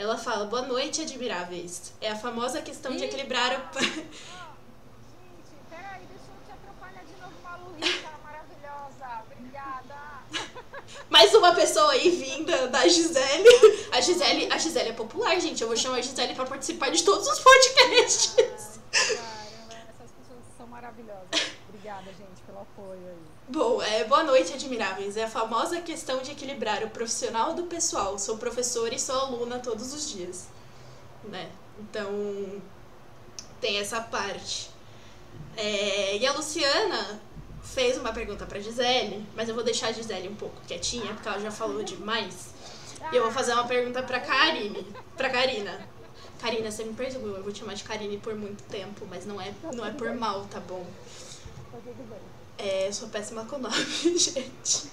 ela fala, boa noite, admiráveis. É a famosa questão de equilibrar o... Ah, gente, peraí, deixa eu te atrapalhar de novo, Malu Rita, maravilhosa. Obrigada. Mais uma pessoa aí vinda da Gisele. A Gisele, a Gisele é popular, gente. Eu vou chamar a Gisele pra participar de todos os podcasts. Caramba, essas pessoas são maravilhosas. Obrigada, gente, pelo apoio aí. Bom, é, boa noite, admiráveis. É a famosa questão de equilibrar o profissional do pessoal. Sou professora e sou aluna todos os dias, né? Então, tem essa parte. É, e a Luciana fez uma pergunta pra Gisele, mas eu vou deixar a Gisele um pouco quietinha, porque ela já falou demais. E eu vou fazer uma pergunta pra Karine, pra Karina. Karina, você me perdoa, eu vou te chamar de Karine por muito tempo, mas não é, não é por mal, tá bom? Tá tudo bem. É, eu sou péssima com nome, gente.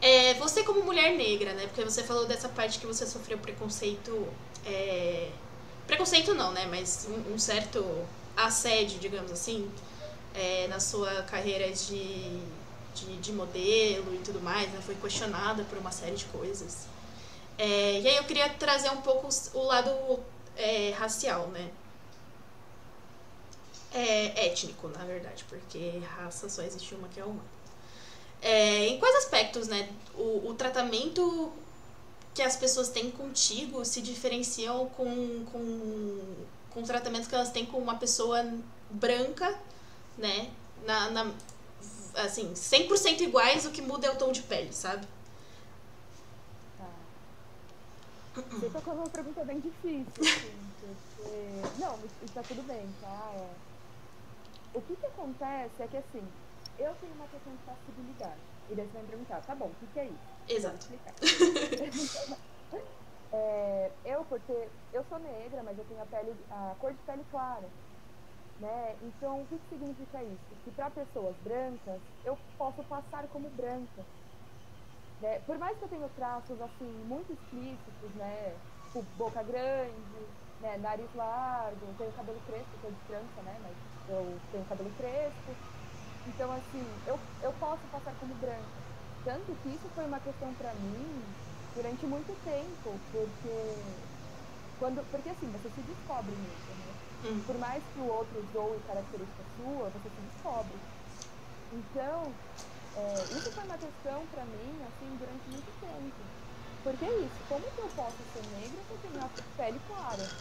É, você como mulher negra, né? Porque você falou dessa parte que você sofreu preconceito. é, Preconceito não, né? Mas um, um certo assédio, digamos assim, é, na sua carreira de, de, de modelo e tudo mais, né? Foi questionada por uma série de coisas. É, e aí eu queria trazer um pouco o lado é, racial, né? É, étnico, na verdade, porque raça só existe uma que é humana. É, em quais aspectos, né, o, o tratamento que as pessoas têm contigo se diferenciam com, com, com o tratamento que elas têm com uma pessoa branca, né, na, na, assim, 100% iguais, o que muda é o tom de pele, sabe? Tá. Você tocou numa pergunta bem difícil, assim, porque... Não, isso tá tudo bem, tá? É. O que que acontece é que, assim, eu tenho uma questão de passibilidade. E daí você vai me perguntar, tá bom, o que que é isso? Exato. É, eu, por ter... Eu sou negra, mas eu tenho a pele... a cor de pele clara. Né? Então, o que, que significa isso? Que para pessoas brancas, eu posso passar como branca. Né? Por mais que eu tenha traços assim muito explícitos, né? Tipo, boca grande, né? nariz largo, tenho cabelo crespo, sou de trança, né? Mas eu tenho cabelo crespo. Então, assim, eu, eu posso passar como branca. Tanto que isso foi uma questão para mim durante muito tempo, porque quando, porque assim, você se descobre mesmo, né? Hum. Por mais que o outro zoe característica sua, você se descobre. Então, é, isso foi uma questão pra mim, assim, durante muito tempo. Porque é isso, como que eu posso ser negra se eu tenho a pele clara?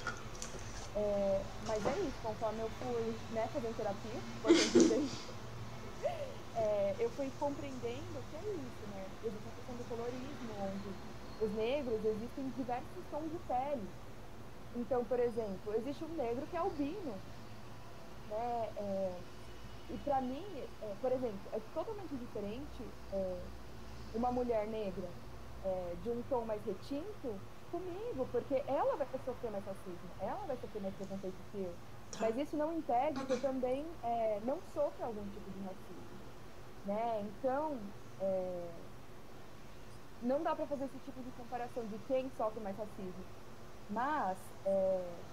É, mas é isso, conforme eu fui né, fazendo terapia, é, eu fui compreendendo que é isso, né? Existe a questão do colorismo, onde os negros existem diversos tons de pele. Então, por exemplo, existe um negro que é albino, né? É, e pra mim, é, por exemplo, é totalmente diferente é, uma mulher negra é, de um tom mais retinto comigo, porque ela vai sofrer mais racismo, ela vai sofrer mais preconceito que eu. Mas isso não impede que eu também é, não sofra algum tipo de racismo, né? Então, é, não dá pra fazer esse tipo de comparação de quem sofre mais racismo. Mas é,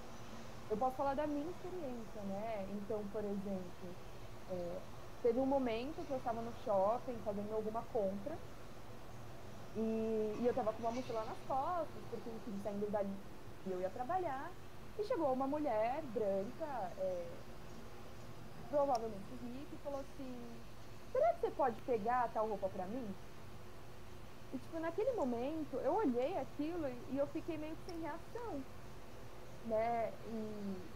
eu posso falar da minha experiência, né? Então, por exemplo, é, teve um momento que eu estava no shopping fazendo alguma compra e eu estava com uma mochila nas costas, porque enfim, saindo dali eu ia trabalhar, e chegou uma mulher branca, é, provavelmente rica, e falou assim, será que você pode pegar tal roupa pra mim? E, tipo, naquele momento, eu olhei aquilo e, e eu fiquei meio que sem reação, né? E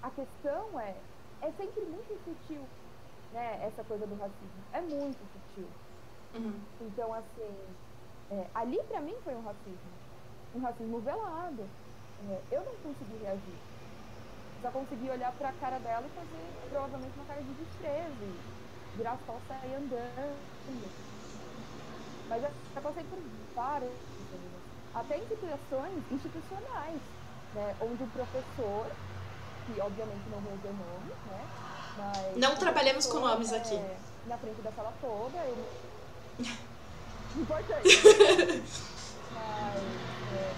a questão é, é sempre muito sutil, né? Essa coisa do racismo. É muito sutil. Uhum. Então, assim, é, ali pra mim foi um racismo. Um racismo velado. É, eu não consegui reagir. Só consegui olhar pra cara dela e fazer provavelmente uma cara de desprezo. Virar as costas e sair andando. Mas eu já passei por várias. Até em situações institucionais, né? Onde o professor, que obviamente não vou dizer nome, né? Mas Não trabalhamos com nomes aqui. é, Na frente da sala toda, eu. Importante. Mas. é,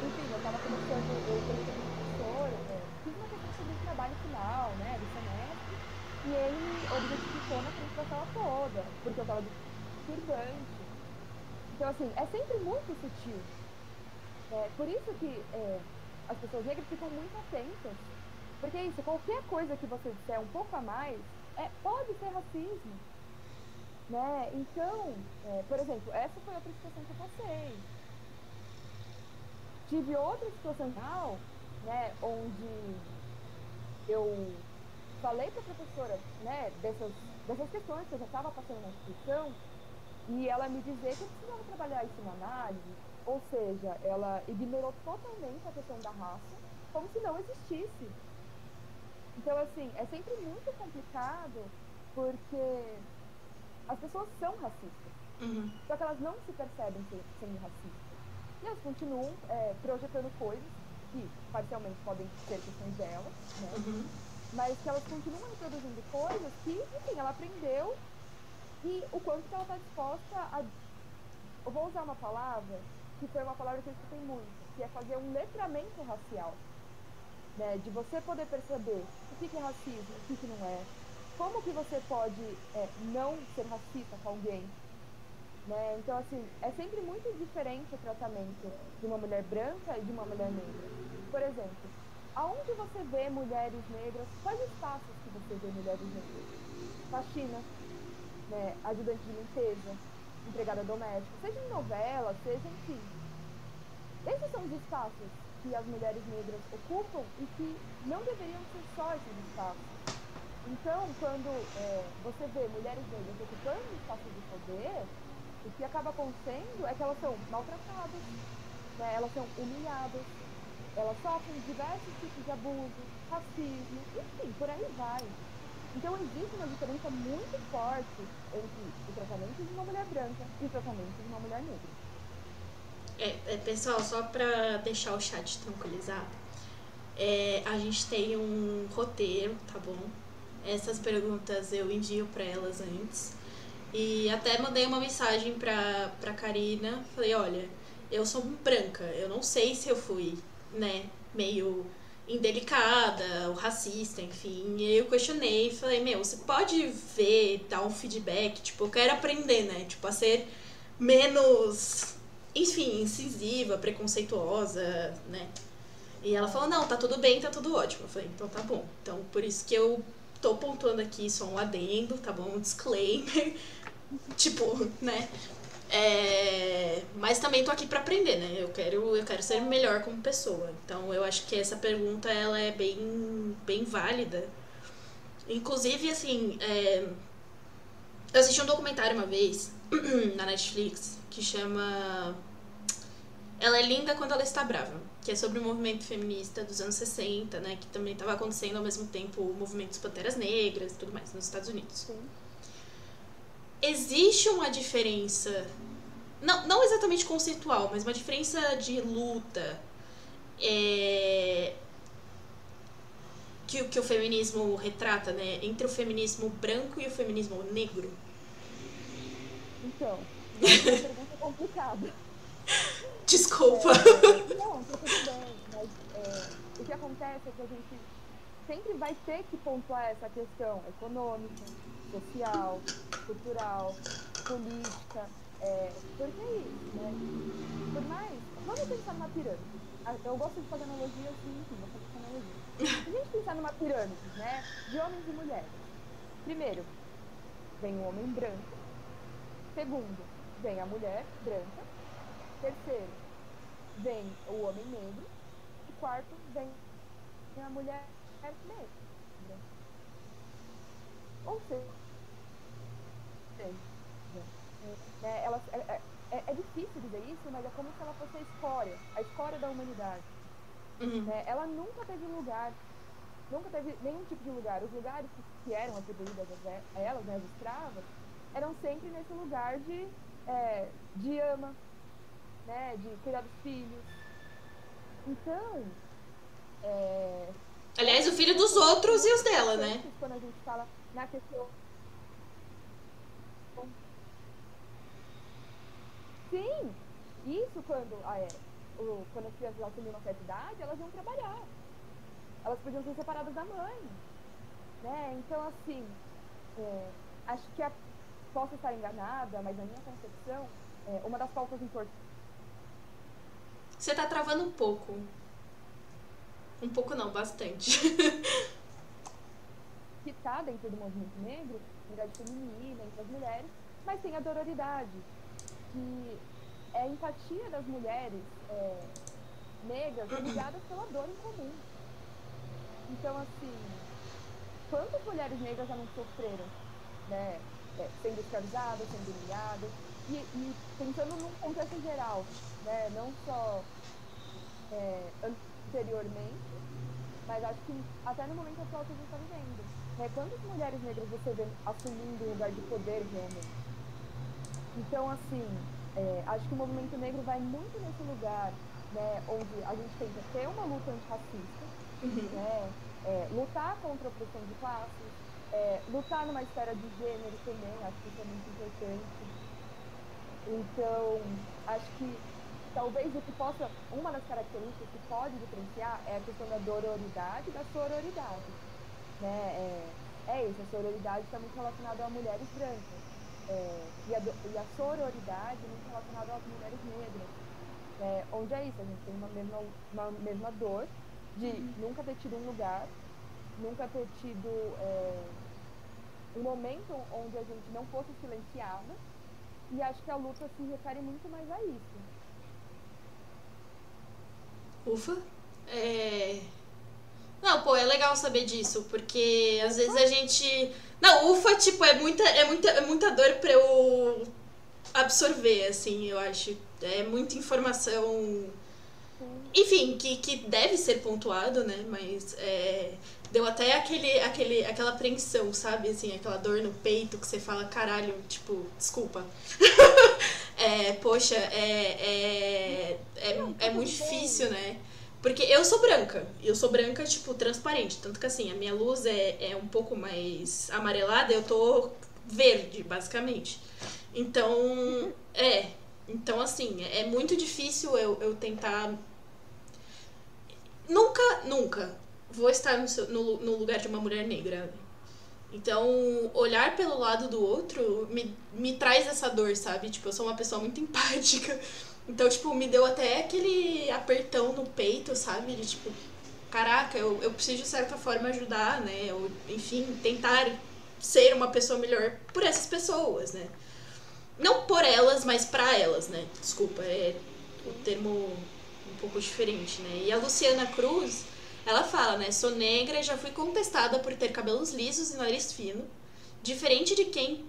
Enfim, eu tava começando, eu conheci uma professora, é, fiz uma questão sobre o trabalho final, né, do semestre, e ele objetificou na frente da sala toda, porque eu tava de turbante. Então, assim, é sempre muito sutil. É, por isso que é, as pessoas negras ficam muito atentas. Porque é isso, qualquer coisa que você disser um pouco a mais, é, pode ser racismo. Né? Então, é, por exemplo, essa foi outra situação que eu passei. Tive outra situação né, onde eu falei para a professora né, dessas, dessas questões que eu já estava passando na instituição e ela me dizer que eu precisava trabalhar isso na análise, ou seja, ela ignorou totalmente a questão da raça, como se não existisse. Então, assim, é sempre muito complicado porque as pessoas são racistas. Uhum. Só que elas não se percebem sendo racistas. E elas continuam é, projetando coisas que parcialmente podem ser questões delas, né? Uhum. Mas que elas continuam reproduzindo coisas que, enfim, ela aprendeu e o quanto que ela está disposta a. Eu vou usar uma palavra que foi uma palavra que eu escutei muito, que é fazer um letramento racial. Né? De você poder perceber o que, que é racismo, o que, que não é. Como que você pode é, não ser racista com alguém. Né? Então, assim, é sempre muito diferente o tratamento de uma mulher branca e de uma mulher negra. Por exemplo, aonde você vê mulheres negras, quais espaços que você vê mulheres negras? Faxina, né, ajudante de limpeza, empregada doméstica, seja em novela, seja enfim. Esses são os espaços que as mulheres negras ocupam e que não deveriam ser só esses espaços. Então, quando é, você vê mulheres negras ocupando espaços de poder, o que acaba acontecendo é que elas são maltratadas, né, elas são humilhadas, elas sofrem diversos tipos de abuso, racismo, enfim, por aí vai. Então existe uma diferença muito forte entre o tratamento de uma mulher branca e o tratamento de uma mulher negra. É, é pessoal, só para deixar o chat tranquilizado, é, a gente tem um roteiro, tá bom? Essas perguntas eu envio para elas antes. E até mandei uma mensagem pra, pra Karina. Falei, olha, eu sou branca, eu não sei se eu fui, né, meio indelicada, ou racista, enfim. E eu questionei, falei, meu, você pode ver, dar um feedback, tipo, eu quero aprender, né? Tipo, a ser menos, enfim, incisiva, preconceituosa, né? E ela falou, não, tá tudo bem, tá tudo ótimo. Eu falei, então tá bom. Então, por isso que eu tô pontuando aqui só um adendo, tá bom? Um disclaimer. tipo, né? É, mas também tô aqui para aprender, né? Eu quero, eu quero ser melhor como pessoa. Então eu acho que essa pergunta ela é bem, bem válida. Inclusive, assim, é, eu assisti um documentário uma vez na Netflix que chama Ela é linda quando ela está brava, que é sobre o movimento feminista dos anos 60, né? Que também estava acontecendo ao mesmo tempo o movimento dos Panteras Negras e tudo mais nos Estados Unidos. Sim existe uma diferença, não, não exatamente conceitual, mas uma diferença de luta é, que, que o feminismo retrata, né? Entre o feminismo branco e o feminismo negro? Então, é uma pergunta complicada. Desculpa. É, não, tudo bem, mas é, o que acontece é que a gente sempre vai ter que pontuar essa questão econômica, social, cultural, política. É, porque é isso, né? Por mais. Vamos pensar numa pirâmide. Ah, eu gosto de fazer analogia assim, enfim, vou fazer analogia. Se a gente pensar numa pirâmide, né? De homens e mulheres. Primeiro, vem o homem branco. Segundo, vem a mulher branca. Terceiro, vem o homem negro. E quarto, vem a mulher negra. Ou seja, é, ela, é, é, é, é, difícil dizer isso, mas é como se ela fosse a escória, a escória da humanidade. Uhum. Né? Ela nunca teve lugar, nunca teve nenhum tipo de lugar. Os lugares que, que eram atribuídos a elas, né, as escravas, eram sempre nesse lugar de, é, de ama, né, de cuidar dos filhos. Então, é, Aliás, o filho dos outros e os dela, né? Quando a gente fala na questão. Sim! Isso quando. Ah, é. o, quando as crianças assumiam uma certa idade, elas iam trabalhar. Elas podiam ser separadas da mãe. Né? Então, assim, é, acho que a, posso estar enganada, mas na minha concepção, é, uma das pautas importantes. Você está travando um pouco. Um pouco não, bastante. que está dentro do movimento negro, unidade feminina, entre as mulheres, mas tem a dororidade, que é a empatia das mulheres é, negras ligadas pela dor em comum. Então, assim, quantas mulheres negras já não sofreram, né? É, sendo escravizadas, sendo humilhadas, e, e, pensando num contexto geral, né? Não só é, anteriormente, mas acho que até no momento atual que a gente está vivendo. Né? Quantas mulheres negras você vê assumindo um lugar de poder realmente? Então, assim, é, acho que o movimento negro vai muito nesse lugar, né, onde a gente tenta ter uma luta antirracista, uhum. né, é, lutar contra a opressão de classes, é, lutar numa esfera de gênero também, acho que isso é muito importante. Então, acho que talvez o que possa, uma das características que pode diferenciar é a questão da dororidade e da sororidade. Né? É, é isso, a sororidade está muito relacionada a mulheres brancas. É, e, a, e a sororidade muito relacionada às mulheres negras. É, onde é isso, a gente tem uma mesma, uma mesma dor de uhum. nunca ter tido um lugar, nunca ter tido é, um momento onde a gente não fosse silenciada. E acho que a luta se refere muito mais a isso. Ufa. É... Não, pô, é legal saber disso, porque às vezes a gente. Não, ufa, tipo, é muita, é muita, é muita dor pra eu absorver, assim, eu acho. É muita informação. Enfim, que, que deve ser pontuado, né? Mas é, deu até aquele, aquele, aquela apreensão, sabe? Assim, aquela dor no peito que você fala, caralho, tipo, desculpa. é, poxa, é, é, é, é muito difícil, né? Porque eu sou branca. Eu sou branca, tipo, transparente. Tanto que assim, a minha luz é, é um pouco mais amarelada, eu tô verde, basicamente. Então, é. Então, assim, é muito difícil eu, eu tentar. Nunca, nunca vou estar no, seu, no, no lugar de uma mulher negra. Então, olhar pelo lado do outro me, me traz essa dor, sabe? Tipo, eu sou uma pessoa muito empática. Então, tipo, me deu até aquele apertão no peito, sabe? De tipo, caraca, eu, eu preciso de certa forma ajudar, né? Ou, enfim, tentar ser uma pessoa melhor por essas pessoas, né? Não por elas, mas para elas, né? Desculpa, é o termo um pouco diferente, né? E a Luciana Cruz, ela fala, né? Sou negra e já fui contestada por ter cabelos lisos e nariz fino, diferente de quem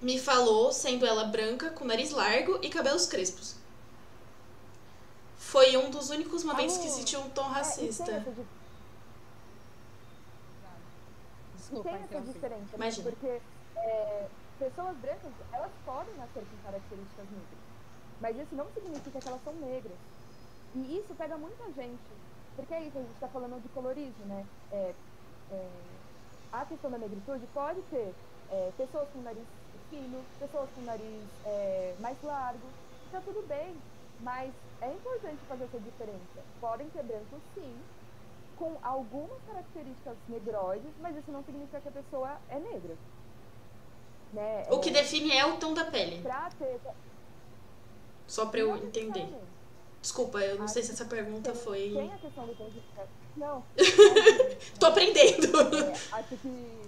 me falou, sendo ela branca, com nariz largo e cabelos crespos. Foi um dos únicos momentos que sentiu um tom é, racista. É, tem Desculpa, tem essa diferença, Imagina. porque é, pessoas brancas, elas podem nascer com características negras, mas isso não significa que elas são negras. E isso pega muita gente, porque é isso, a gente está falando de colorismo, né? É, é, a questão da negritude pode ter é, pessoas com nariz fino, pessoas com nariz é, mais largo. Tá tudo bem, mas é importante fazer essa diferença. Podem ter brancos sim, com algumas características negroides, mas isso não significa que a pessoa é negra. Né? O que é, define é o tom da pele. Pra ter... Só pra eu entender. Desculpa, eu não Acho sei se essa pergunta tem, foi. Tem a questão do pele. Não. Tô aprendendo. É, acho que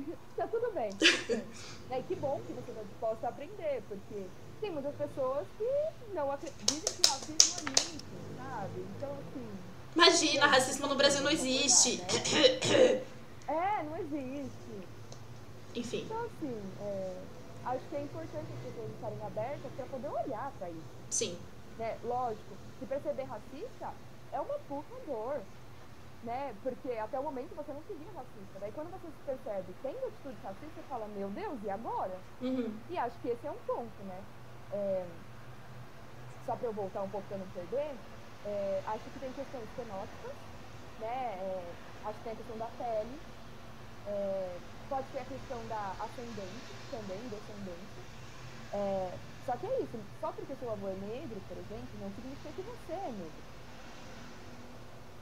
tá tudo bem. É, que bom que você está disposta a aprender, porque tem muitas pessoas que não acreditam que racismo é mito, sabe? Então, assim. Imagina, racismo no Brasil não existe. Né? É, não existe. Enfim. Então, assim, é, acho que é importante as pessoas estarem abertas para poder olhar para isso. Sim. Né? Lógico, se perceber racista é uma puta dor né? Porque até o momento você não se via racista. Daí quando você se percebe tendo atitude racista, você fala, meu Deus, e agora? Uhum. E acho que esse é um ponto, né? É, só para eu voltar um pouco para não perder, é, acho que tem questões fenóticas, né? É, acho que tem a questão da pele, é, pode ter a questão da ascendente também, descendente. Só que é isso, só porque seu avô é negro, por exemplo, não significa que você é negro.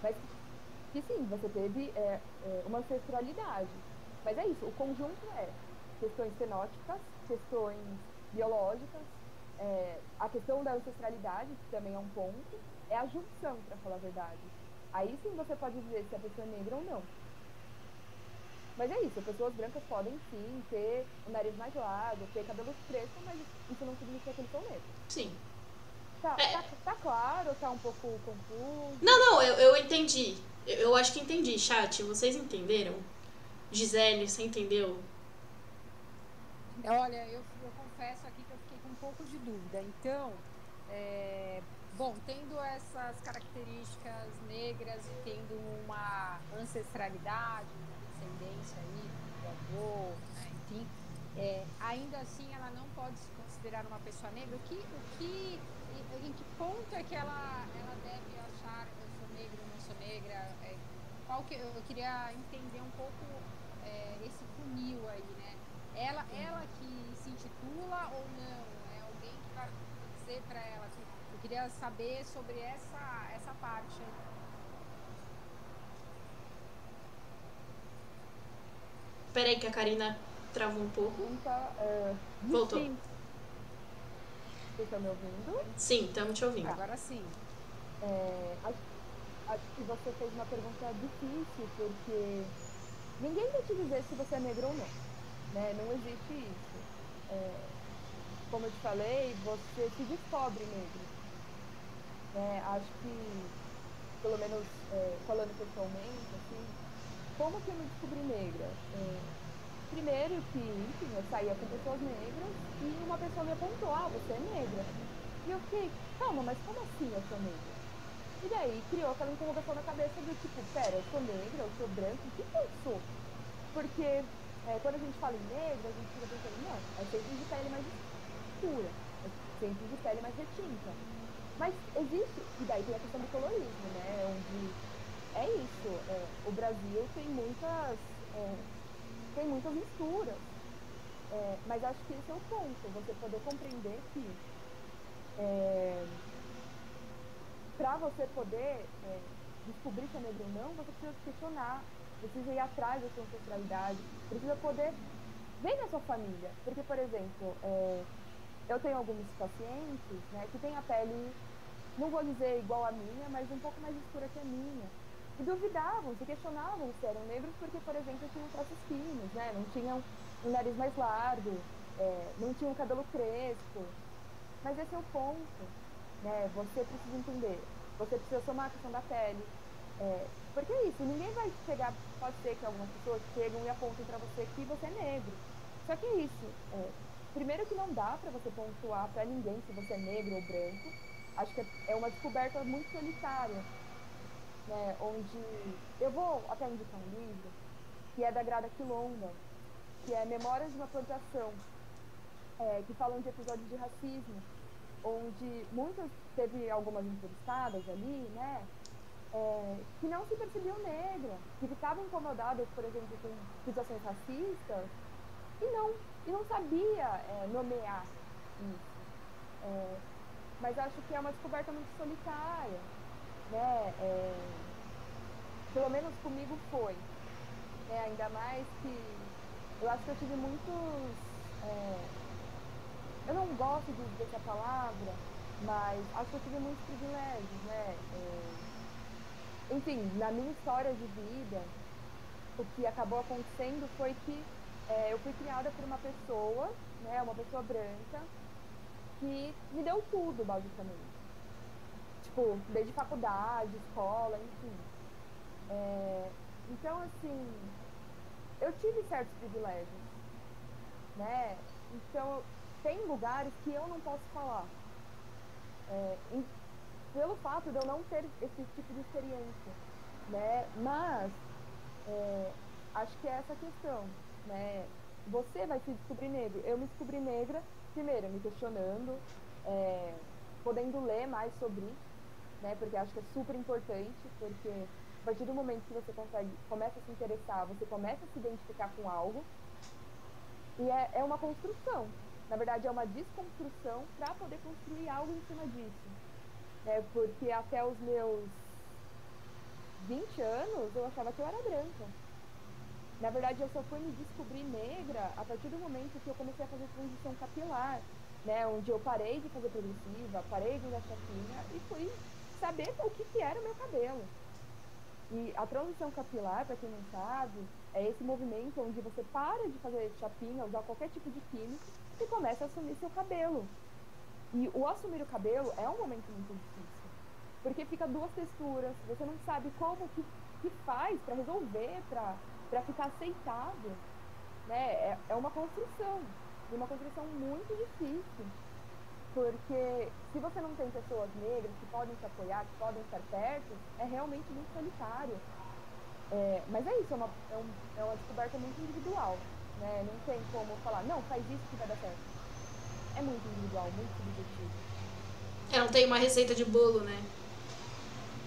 Mas que sim, você teve é, é, uma ancestralidade. Mas é isso, o conjunto é questões fenóticas, questões biológicas, é, a questão da ancestralidade, que também é um ponto, é a junção, para falar a verdade. Aí sim você pode dizer se a pessoa é negra ou não. Mas é isso, pessoas brancas podem sim ter o nariz mais largo, ter cabelo crespo, mas isso não significa que eles são negros. Sim. Tá, É. tá, tá claro, tá um pouco confuso. Não, não, eu, eu entendi. Eu, eu acho que entendi, chat. Vocês entenderam? Gisele, você entendeu? Olha, eu, eu confesso aqui que eu fiquei com um pouco de dúvida. Então, é, bom, tendo essas características negras e tendo uma ancestralidade, uma descendência aí do avô, enfim, é, ainda assim ela não pode se considerar uma pessoa negra. O que, o que, em, que ponto é que ela, ela deve achar eu sou negra ou não sou negra? É, qual que, eu queria entender um pouco é, esse funil aí, né? Ela, ela que se intitula ou não? É alguém que vai dizer para ela? assim, Eu queria saber sobre essa, essa parte aí. Peraí que a Karina travou um pouco. Pergunta, é, Voltou. sim. Vocês estão me ouvindo? Sim, estamos te ouvindo. Agora sim. É, acho, acho que você fez uma pergunta difícil, porque ninguém vai te dizer se você é negro ou não. Né? Não existe isso. É, como eu te falei, você se descobre negro. Né? Acho que, pelo menos é, falando pessoalmente, assim, como que eu me descobri negra? É, primeiro que, enfim, eu saía com pessoas negras e uma pessoa me apontou, ah, você é negra. E eu fiquei, calma, mas como assim eu sou negra? E daí criou aquela interrogação na cabeça do tipo, pera, eu sou negra, eu sou branca, o que, eu sou? Porque é, quando a gente fala em negra, a gente fica pensando, não, é sempre de pele mais escura, é sempre de pele mais retinta. Mas existe, e daí tem a questão do colorismo, né? Onde é isso, é, o Brasil tem muitas, é, tem muitas misturas. É, mas acho que esse é o ponto, você poder compreender que é, para você poder é, descobrir se é negro ou não, você precisa questionar, precisa ir atrás da sua ancestralidade, precisa poder ver na sua família. Porque, por exemplo, é, eu tenho alguns pacientes né, que têm a pele, não vou dizer igual a minha, mas um pouco mais escura que a minha. E duvidavam, se questionavam se eram negros porque, por exemplo, tinham traços finos, né? não tinham um nariz mais largo, é, não tinham cabelo crespo. Mas esse é o ponto. Né? Você precisa entender. Você precisa somar a questão da pele. É, porque é isso, ninguém vai chegar, pode ser que algumas pessoas chegam e apontem para você que você é negro. Só que é isso. É, primeiro que não dá para você pontuar para ninguém se você é negro ou branco. Acho que é, é uma descoberta muito solitária. Né? Onde eu vou até indicar um livro que é da Grada Quilomba, que é Memórias de uma Plantação, é, que falam de episódios de racismo, onde muitas, teve algumas entrevistadas ali, né, é, que não se percebiam negras, que ficavam incomodadas, por exemplo, com situações racistas, e não, e não sabia é, nomear isso. É, mas acho que é uma descoberta muito solitária, né, é, pelo menos comigo foi, né, ainda mais que eu acho que eu tive muitos é, eu não gosto de dizer essa palavra, mas acho que eu tive muitos privilégios, né? É, enfim, na minha história de vida, o que acabou acontecendo foi que é, eu fui criada por uma pessoa, né, uma pessoa branca, que me deu tudo, basicamente. Tipo, desde faculdade, escola, enfim. É, então, assim, eu tive certos privilégios, né? Então, tem lugares que eu não posso falar. É, em, pelo fato de eu não ter esse tipo de experiência. Né? Mas é, acho que é essa questão. Né? Você vai se descobrir negro. Eu me descobri negra, primeiro, me questionando, é, podendo ler mais sobre isso, né? porque acho que é super importante, porque a partir do momento que você consegue, começa a se interessar, você começa a se identificar com algo, e é, é uma construção. Na verdade, é uma desconstrução para poder construir algo em cima disso. Né? Porque até os meus 20 anos eu achava que eu era branca. Na verdade, eu só fui me descobrir negra a partir do momento que eu comecei a fazer transição capilar, né? Onde eu parei de fazer progressiva, parei de usar chapinha e fui saber o que, que era o meu cabelo. E a transição capilar, para quem não sabe, é esse movimento onde você para de fazer chapinha, usar qualquer tipo de químico e começa a assumir seu cabelo. E o assumir o cabelo é um momento muito difícil. Porque fica duas texturas, você não sabe como que, que faz para resolver, para ficar aceitável. Né? É, é uma construção. E uma construção muito difícil. Porque se você não tem pessoas negras que podem te apoiar, que podem estar perto, é realmente muito solitário. É, mas é isso, é uma, é, um, é uma descoberta muito individual. Né? Não tem como falar, não, faz isso que vai dar certo. É muito individual, muito subjetivo. É, não tem uma receita de bolo, né?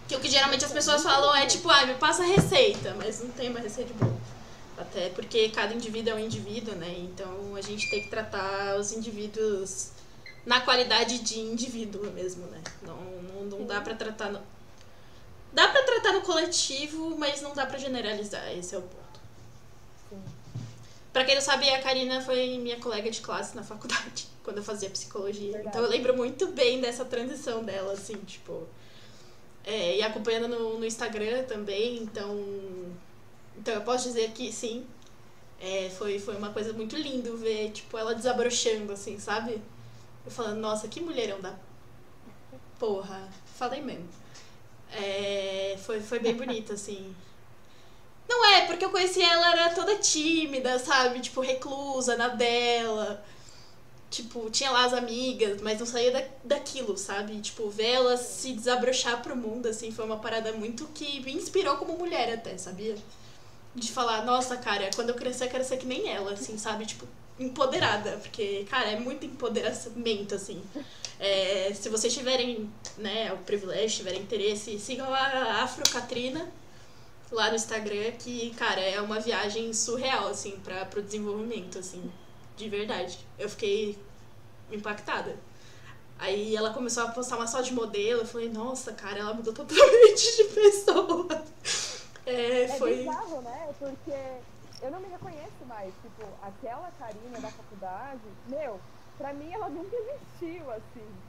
Que o que geralmente as pessoas falam é tipo, ah, me passa a receita, mas não tem uma receita de bolo. Até porque cada indivíduo é um indivíduo, né? Então a gente tem que tratar os indivíduos na qualidade de indivíduo mesmo, né? Não, não, não dá pra tratar. No... Dá pra tratar no coletivo, mas não dá pra generalizar. Esse é o ponto. Sim. Pra quem não sabe, a Karina foi minha colega de classe na faculdade, quando eu fazia psicologia. Verdade. Então eu lembro muito bem dessa transição dela, assim, tipo. É, e acompanhando no, no Instagram também, então. Então eu posso dizer que sim. É, foi, foi uma coisa muito linda ver, tipo, ela desabrochando, assim, sabe? Eu falando, nossa, que mulherão da porra. Falei mesmo. É, foi, foi bem bonito, assim. Não é, porque eu conheci ela, era toda tímida, sabe? Tipo, reclusa na dela. Tipo, tinha lá as amigas, mas não saía da, daquilo, sabe? Tipo, ver ela se desabrochar pro mundo, assim, foi uma parada muito que me inspirou como mulher até, sabia? De falar, nossa, cara, quando eu crescer, eu quero ser que nem ela, assim, sabe? Tipo, empoderada, porque, cara, é muito empoderamento, assim. É, se vocês tiverem, né, o privilégio, tiverem interesse, sigam a Afro Katrina lá no Instagram, que, cara, é uma viagem surreal, assim, para pro desenvolvimento, assim, de verdade. Eu fiquei impactada. Aí ela começou a postar uma só de modelo, eu falei, nossa, cara, ela mudou totalmente de pessoa. É, é foi... bizarro, né? Porque eu não me reconheço mais. Tipo, aquela Karina da faculdade, meu, pra mim ela nunca existiu, assim.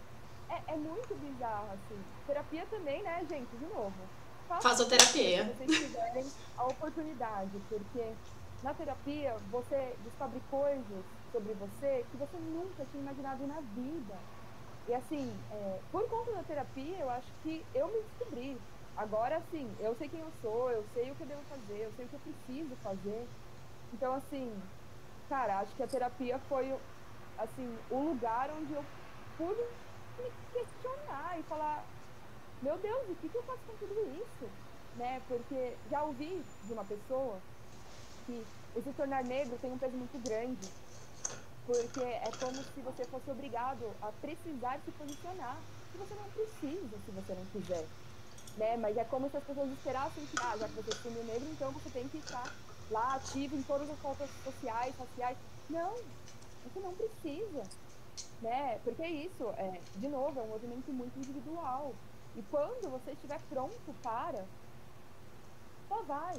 É, é muito bizarro, assim. Terapia também, né, gente? De novo. Fazoterapia. Se vocês tiverem a oportunidade, porque na terapia você descobre coisas sobre você que você nunca tinha imaginado na vida. E assim, é, por conta da terapia, eu acho que eu me descobri. Agora, sim, eu sei quem eu sou, eu sei o que eu devo fazer, eu sei o que eu preciso fazer. Então, assim, cara, acho que a terapia foi, assim, o lugar onde eu pude me questionar e falar, meu Deus, o que, que eu faço com tudo isso? Né? Porque já ouvi de uma pessoa que o se tornar negro tem um peso muito grande. Porque é como se você fosse obrigado a precisar se posicionar. E você não precisa se você não quiser. Né? Mas é como se as pessoas esperassem que, ah, já que você se negro, então você tem que estar lá ativo em todas as pautas sociais, raciais. Não, você não precisa. Né? Porque é isso, é, de novo, é um movimento muito individual. E quando você estiver pronto para, só vai.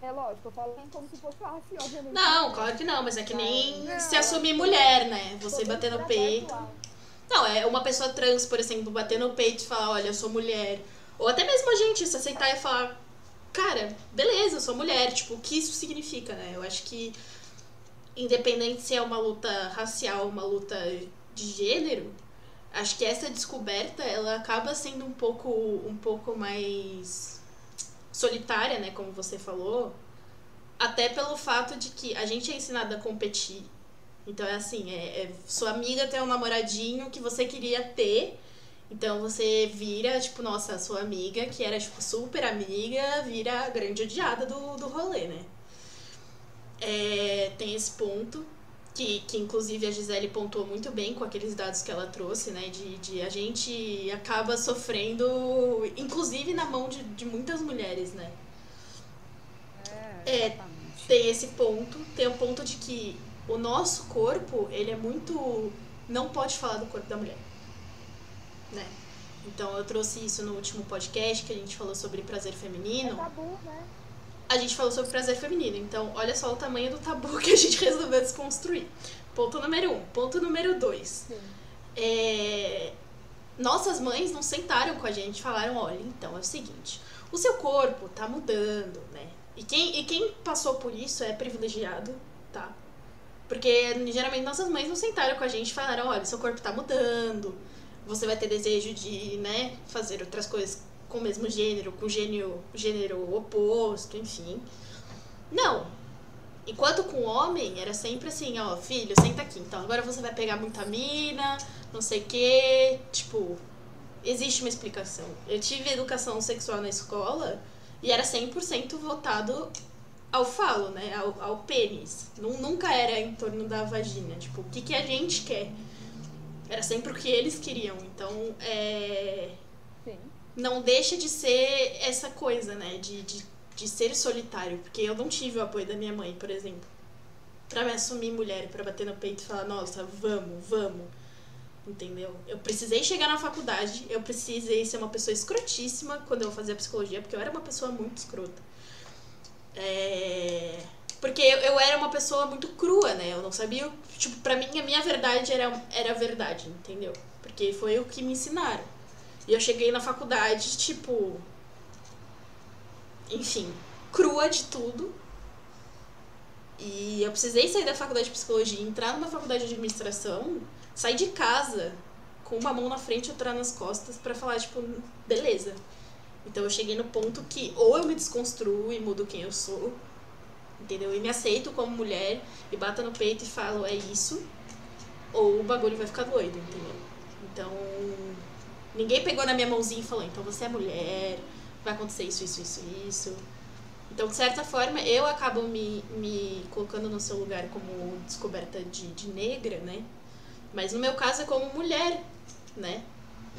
É lógico, eu falo como se fosse fácil, obviamente. Não, claro que não, mas é que nem não, se assumir mulher, né? Você bater no peito. Não, é uma pessoa trans, por exemplo, bater no peito e falar, olha, eu sou mulher. Ou até mesmo a gente se aceitar e falar, cara, beleza, eu sou mulher, tipo, o que isso significa, né? Eu acho que independente se é uma luta racial, uma luta de gênero, acho que essa descoberta ela acaba sendo um pouco um pouco mais solitária, né, como você falou, até pelo fato de que a gente é ensinado a competir. Então é assim, é, é sua amiga tem um namoradinho que você queria ter então você vira, tipo, nossa, sua amiga, que era, tipo, super amiga, vira a grande odiada do, do rolê, né? É, tem esse ponto, que, que inclusive a Gisele pontuou muito bem com aqueles dados que ela trouxe, né? De, de a gente acaba sofrendo, inclusive na mão de, de muitas mulheres, né? É, é tem esse ponto, tem o ponto de que o nosso corpo, ele é muito. Não pode falar do corpo da mulher. Né? Então eu trouxe isso no último podcast que a gente falou sobre prazer feminino. É tabu, né? A gente falou sobre prazer feminino. Então, olha só o tamanho do tabu que a gente resolveu desconstruir. Ponto número um. Ponto número dois. É, Nossas mães não sentaram com a gente e falaram, olha, então é o seguinte, o seu corpo tá mudando, né? E quem, e quem passou por isso é privilegiado, tá? Porque geralmente nossas mães não sentaram com a gente e falaram, olha, seu corpo tá mudando, você vai ter desejo de, né, fazer outras coisas com o mesmo gênero, com gênero, gênero oposto, enfim. Não. Enquanto com o homem, era sempre assim, ó, filho, senta aqui. Então, agora você vai pegar muita mina, não sei o quê. Tipo, existe uma explicação. Eu tive educação sexual na escola e era 100% voltado ao falo, né? Ao, ao pênis. Nu- Nunca era em torno da vagina. Tipo, o que, que a gente quer? Era sempre o que eles queriam. Então, é não deixa de ser essa coisa, né? De, de, de ser solitário. Porque eu não tive o apoio da minha mãe, por exemplo. Pra me assumir mulher, pra bater no peito e falar, nossa, vamos, vamos. Entendeu? Eu precisei chegar na faculdade, eu precisei ser uma pessoa escrotíssima quando eu fazia psicologia, porque eu era uma pessoa muito escrota. É... Porque eu, eu era uma pessoa muito crua, né? Eu não sabia. Tipo, pra mim, a minha verdade era, era a verdade, entendeu? Porque foi o que me ensinaram. E eu cheguei na faculdade, tipo. Enfim, crua de tudo. E eu precisei sair da faculdade de psicologia, entrar numa faculdade de administração, sair de casa com uma mão na frente e outra nas costas pra falar, tipo, beleza. Então eu cheguei no ponto que ou eu me desconstruo e mudo quem eu sou, entendeu? E me aceito como mulher e bato no peito e falo, é isso, ou o bagulho vai ficar doido, entendeu? Então, ninguém pegou na minha mãozinha e falou, então você é mulher, vai acontecer isso, isso, isso, isso. Então, de certa forma, eu acabo me, me colocando no seu lugar como descoberta de, de negra, né? Mas no meu caso é como mulher, né?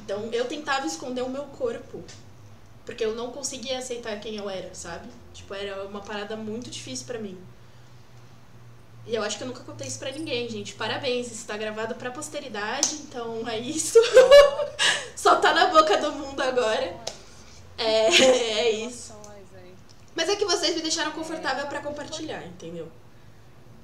Então, eu tentava esconder o meu corpo. Porque eu não conseguia aceitar quem eu era, sabe? Tipo, era uma parada muito difícil pra mim. E eu acho que eu nunca contei isso pra ninguém, gente. Parabéns, isso tá gravado pra posteridade, então é isso. Só tá na boca do mundo agora. É, é isso. Mas é que vocês me deixaram confortável pra compartilhar, entendeu?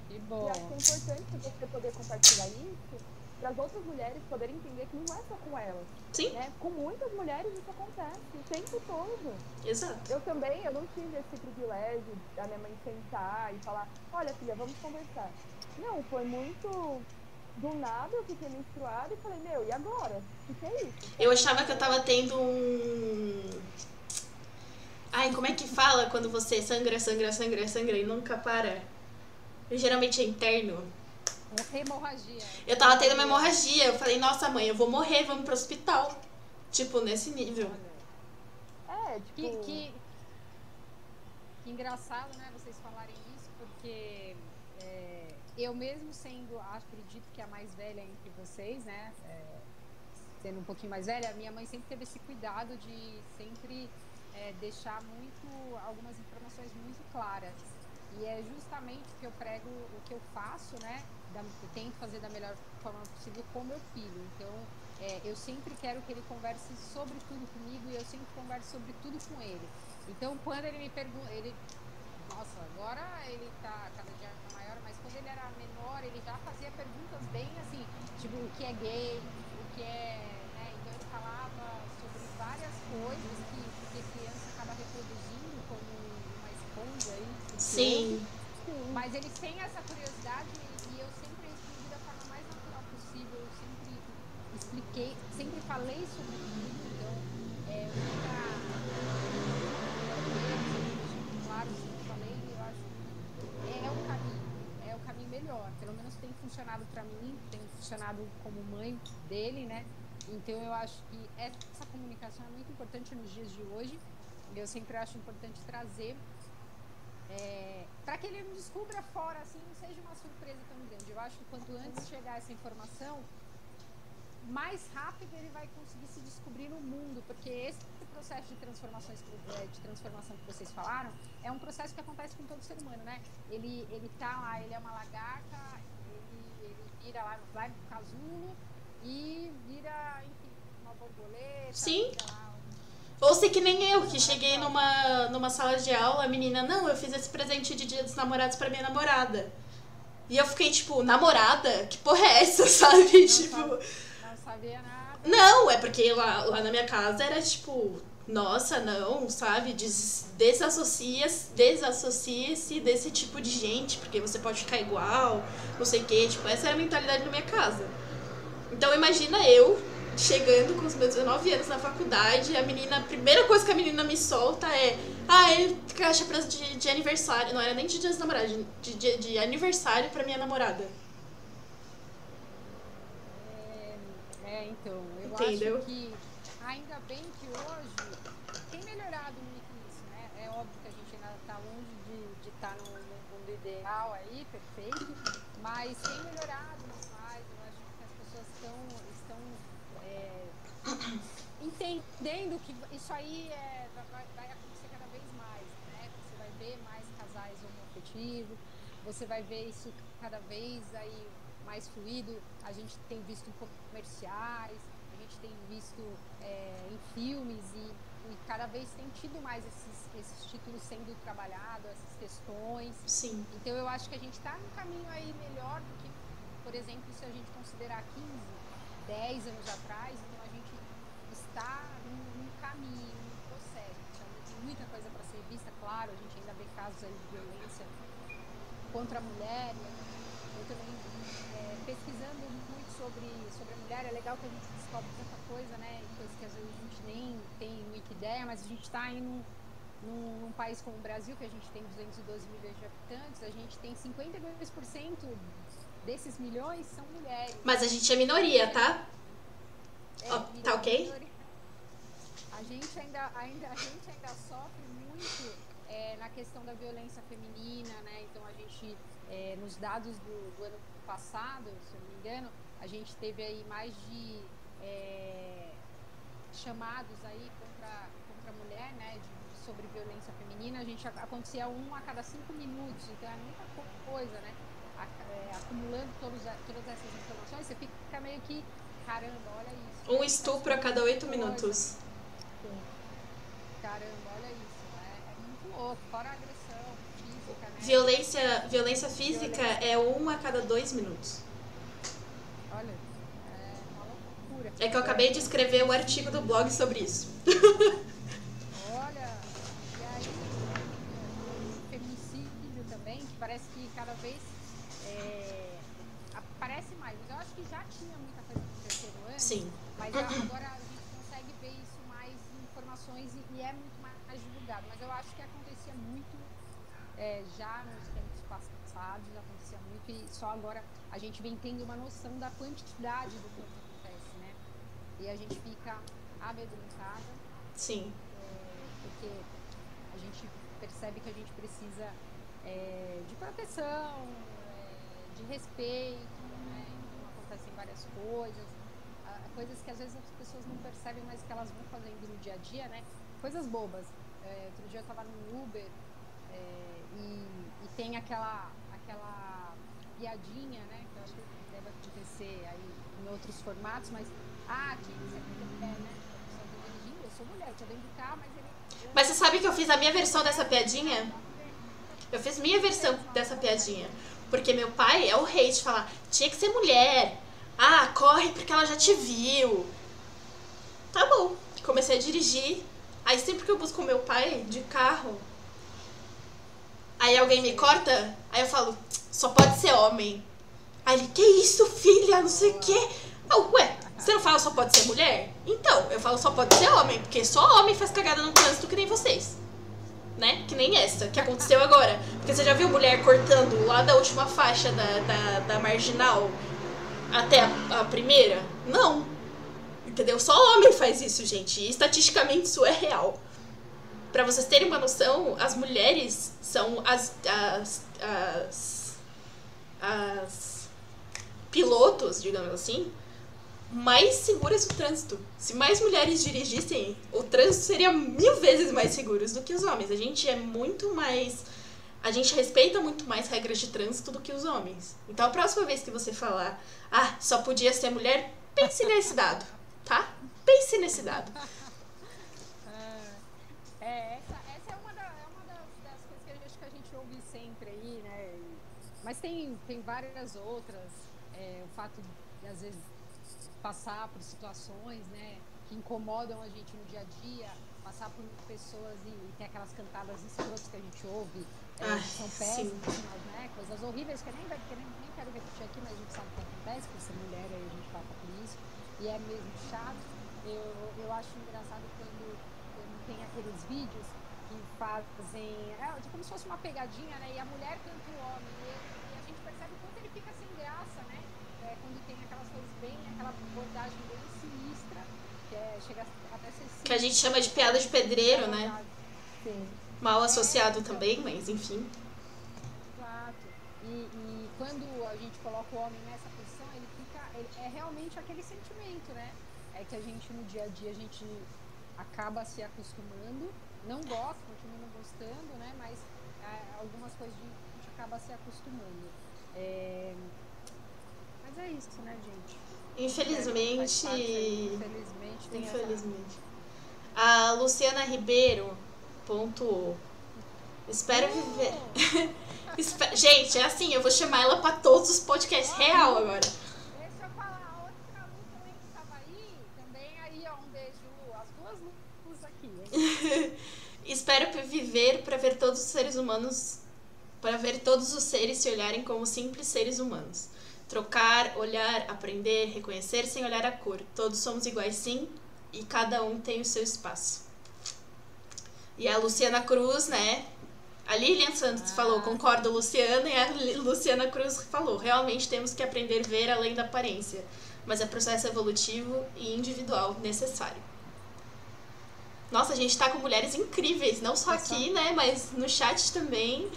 Que E bom. acho que é importante você poder compartilhar isso para as outras mulheres poderem entender que não é só com elas. Sim, Né? Com muitas mulheres isso acontece o tempo todo. exato. Eu também, eu não tive esse privilégio da minha mãe sentar e falar, olha filha, vamos conversar. Não, foi muito do nada eu fiquei menstruada e falei, meu, e agora? O que é isso? Eu achava que eu tava tendo um. Ai, como é que fala quando você sangra, sangra, sangra, sangra e nunca para? Geralmente é interno. Hemorragia. Eu tava tendo uma hemorragia. Eu falei, nossa mãe, eu vou morrer, vamos pro hospital. Tipo, nesse nível. É, Que, tipo, que, que engraçado, né, vocês falarem isso, porque é, eu mesmo sendo, acredito que a mais velha entre vocês, né, é, sendo um pouquinho mais velha, minha mãe sempre teve esse cuidado de sempre é, deixar muito, algumas informações muito claras. E é justamente o que eu prego, o que eu faço, né, da, tento fazer da melhor forma possível com meu filho. Então, é, eu sempre quero que ele converse sobre tudo comigo e eu sempre converso sobre tudo com ele. Então, quando ele me pergunta, ele, nossa, agora ele tá cada dia maior, mas quando ele era menor, ele já fazia perguntas bem assim, tipo, o que é gay, o que é, né? Então ele falava sobre várias coisas que, que a criança acaba reproduzindo como uma esponja aí. Sim. sim. mas eles têm essa curiosidade e eu sempre respondi da forma mais natural possível. Eu sempre expliquei, sempre falei sobre tudo. Então, é, nunca. Claro, sempre falei, eu acho que é o caminho, é o caminho melhor. Pelo menos tem funcionado para mim, tem funcionado como mãe dele, né? Então, eu acho que essa comunicação é muito importante nos dias de hoje. Eu sempre acho importante trazer é, para que ele descubra fora, assim, não seja uma surpresa tão grande. Eu acho que quanto antes chegar essa informação, mais rápido ele vai conseguir se descobrir no mundo, porque esse processo de transformações é, de transformação que vocês falaram é um processo que acontece com todo ser humano, né? Ele ele tá lá, ele é uma lagarta, ele, ele vira lá, vai no casulo e vira, enfim, uma borboleta. Sim. Ou se que nem eu, que cheguei numa, numa sala de aula, a menina, não, eu fiz esse presente de dia dos namorados pra minha namorada. E eu fiquei, tipo, namorada? Que porra é essa, sabe? não, tipo. sabe- sabia nada. Não, é porque lá, lá na minha casa era tipo, nossa, não, sabe? Des, desassocia, desassocia-se desse tipo de gente, porque você pode ficar igual, não sei o quê. Tipo, essa era a mentalidade na minha casa. Então imagina eu chegando com os meus 19 anos na faculdade, a menina, a primeira coisa que a menina me solta é, ah, é caixa de, de aniversário. Não era nem de dia dos namorados, de, de, de aniversário pra minha namorada. É, é, então, eu Entendeu? acho que ainda bem que hoje tem melhorado muito isso, né? É óbvio que a gente ainda está longe de estar no, mundo ideal aí, perfeito, mas tem melhorado mais. Eu acho que as pessoas estão, estão é, entendendo que isso aí é, vai, vai acontecer cada vez mais, né? Você vai ver mais casais homoafetivos, você vai ver isso cada vez aí mais fluido. A gente tem visto em comerciais, a gente tem visto é, em filmes e, e cada vez tem tido mais esses, esses títulos sendo trabalhados, essas questões. Sim. Então eu acho que a gente está num caminho aí melhor do que, por exemplo, se a gente considerar 15, 10 anos atrás, então a gente está num, num caminho, num processo. Ainda tem muita coisa para ser vista, claro, a gente ainda vê casos aí de violência contra a mulher. Eu também é, pesquisando muito sobre, sobre a mulher, é legal que a gente descobre tanta coisa, né? Coisas que às vezes a gente nem tem muita ideia, mas a gente está aí num, num, num país como o Brasil, que a gente tem 212 milhões de habitantes, a gente tem 52% desses milhões são mulheres. Mas a gente é minoria, tá? É, minoria- tá ok? minoria. A gente ainda, ainda, a gente ainda sofre muito é, na questão da violência feminina, né? Então a gente, é, nos dados do, do ano passado, se eu não me engano, a gente teve aí mais de é, chamados aí contra, contra a mulher, né? De, de sobre violência feminina. A gente acontecia um a cada cinco minutos, então é muita co- coisa, né? A- é, acumulando todos, todas essas informações, você fica meio que, caramba, olha isso. Um né? estupro a cada oito minutos. Caramba, olha isso, é, é muito louco. Fora a agressão né? Violência, violência física é um a cada dois minutos. Olha, é uma loucura. É que eu acabei de escrever o artigo do blog sobre isso. Olha, e aí feminicídio também, que parece que cada vez é, aparece mais. Mas eu acho que já tinha muita coisa no terceiro ano. Sim. Mas agora a gente consegue ver isso mais em informações e, e é muito mais, mais divulgado. Mas eu acho que acontecia muito é, já nos tempos passados, acontecia muito e só agora a gente vem tendo uma noção da quantidade do que acontece, né? E a gente fica amedrontada, Sim. é, porque a gente percebe que a gente precisa é, de proteção, é, de respeito, né? Então acontecem várias coisas, coisas que às vezes as pessoas não percebem, mas que elas vão fazendo no dia a dia, né? Coisas bobas. É, outro dia eu estava no Uber é, e, e tem aquela, aquela piadinha, né? Que eu acho que deve acontecer aí em outros formatos, mas ah, quem você é, né? A pessoa tá dirigindo, eu sou mulher, eu tô dentro do carro, mas ele. Mas você sabe que eu fiz a minha versão dessa piadinha? Eu fiz minha versão dessa piadinha. Porque meu pai é o rei de falar, tinha que ser mulher. Ah, corre porque ela já te viu. Tá bom. Comecei a dirigir. Aí sempre que eu busco meu pai de carro, aí alguém me corta, aí eu falo, só pode ser homem. Aí ele, que isso, filha, não sei o quê. Ah, ué, você não fala só pode ser mulher? Então, eu falo só pode ser homem, porque só homem faz cagada no trânsito que nem vocês. Né? Que nem essa, que aconteceu agora. Porque você já viu mulher cortando lá da última faixa da, da, da marginal até a, a primeira? Não. Entendeu? Só homem faz isso, gente. E estatisticamente isso é real. Pra vocês terem uma noção, as mulheres são as, as, as, as pilotos, digamos assim, mais seguras do trânsito. Se mais mulheres dirigissem, o trânsito seria mil vezes mais seguro do que os homens. A gente é muito mais. A gente respeita muito mais regras de trânsito do que os homens. Então, a próxima vez que você falar, ah, só podia ser mulher, pense nesse dado, tá? Pense nesse dado. É, essa, essa é uma, da, é uma das, das coisas que a gente, que a gente ouve sempre aí, né? Mas tem, tem várias outras. É, o fato de, às vezes, passar por situações, né, que incomodam a gente no dia a dia, passar por pessoas e, e tem aquelas cantadas escrotas que a gente ouve, é, Ai, que são péssimas, né, coisas horríveis que eu nem, que nem, nem quero repetir aqui, mas a gente sabe o que acontece, por ser mulher aí a gente passa por isso, e é mesmo chato. Eu, eu acho engraçado quando, quando tem aqueles vídeos que fazem, é, como se fosse uma pegadinha, né, e a mulher canta o homem, e, e a gente percebe o quanto ele fica sem graça, né, é, quando tem aquelas coisas bem, aquela abordagem bem sinistra, que é, chega até ser sinistra. Que a gente chama de piada de pedreiro, né? Sim. Mal associado também, mas enfim. Exato. E, e, quando a gente coloca o homem nessa posição, ele fica. Ele, é realmente aquele sentimento, né? É que a gente no dia a dia a gente acaba se acostumando, não gosta, continua não gostando, né? Mas é, algumas coisas a gente acaba se acostumando. É, mas é isso, né, gente? Infelizmente. É, infelizmente. Infelizmente. A Luciana Ribeiro pontuou. Espero viver. gente, é assim, eu vou chamar ela pra todos os podcasts real agora. Deixa eu falar, outra luz também que estava aí, também aí, ó, um beijo, as duas luzes aqui. Espero viver para ver todos os seres humanos, para ver todos os seres se olharem como simples seres humanos. Trocar, olhar, aprender, reconhecer sem olhar a cor. Todos somos iguais sim e cada um tem o seu espaço. E a Luciana Cruz, né? A Lilian Santos ah. falou, concordo, Luciana, e a Luciana Cruz falou, realmente temos que aprender a ver além da aparência, mas é processo evolutivo e individual necessário. Nossa, a gente tá com mulheres incríveis, não só aqui, né, mas no chat também.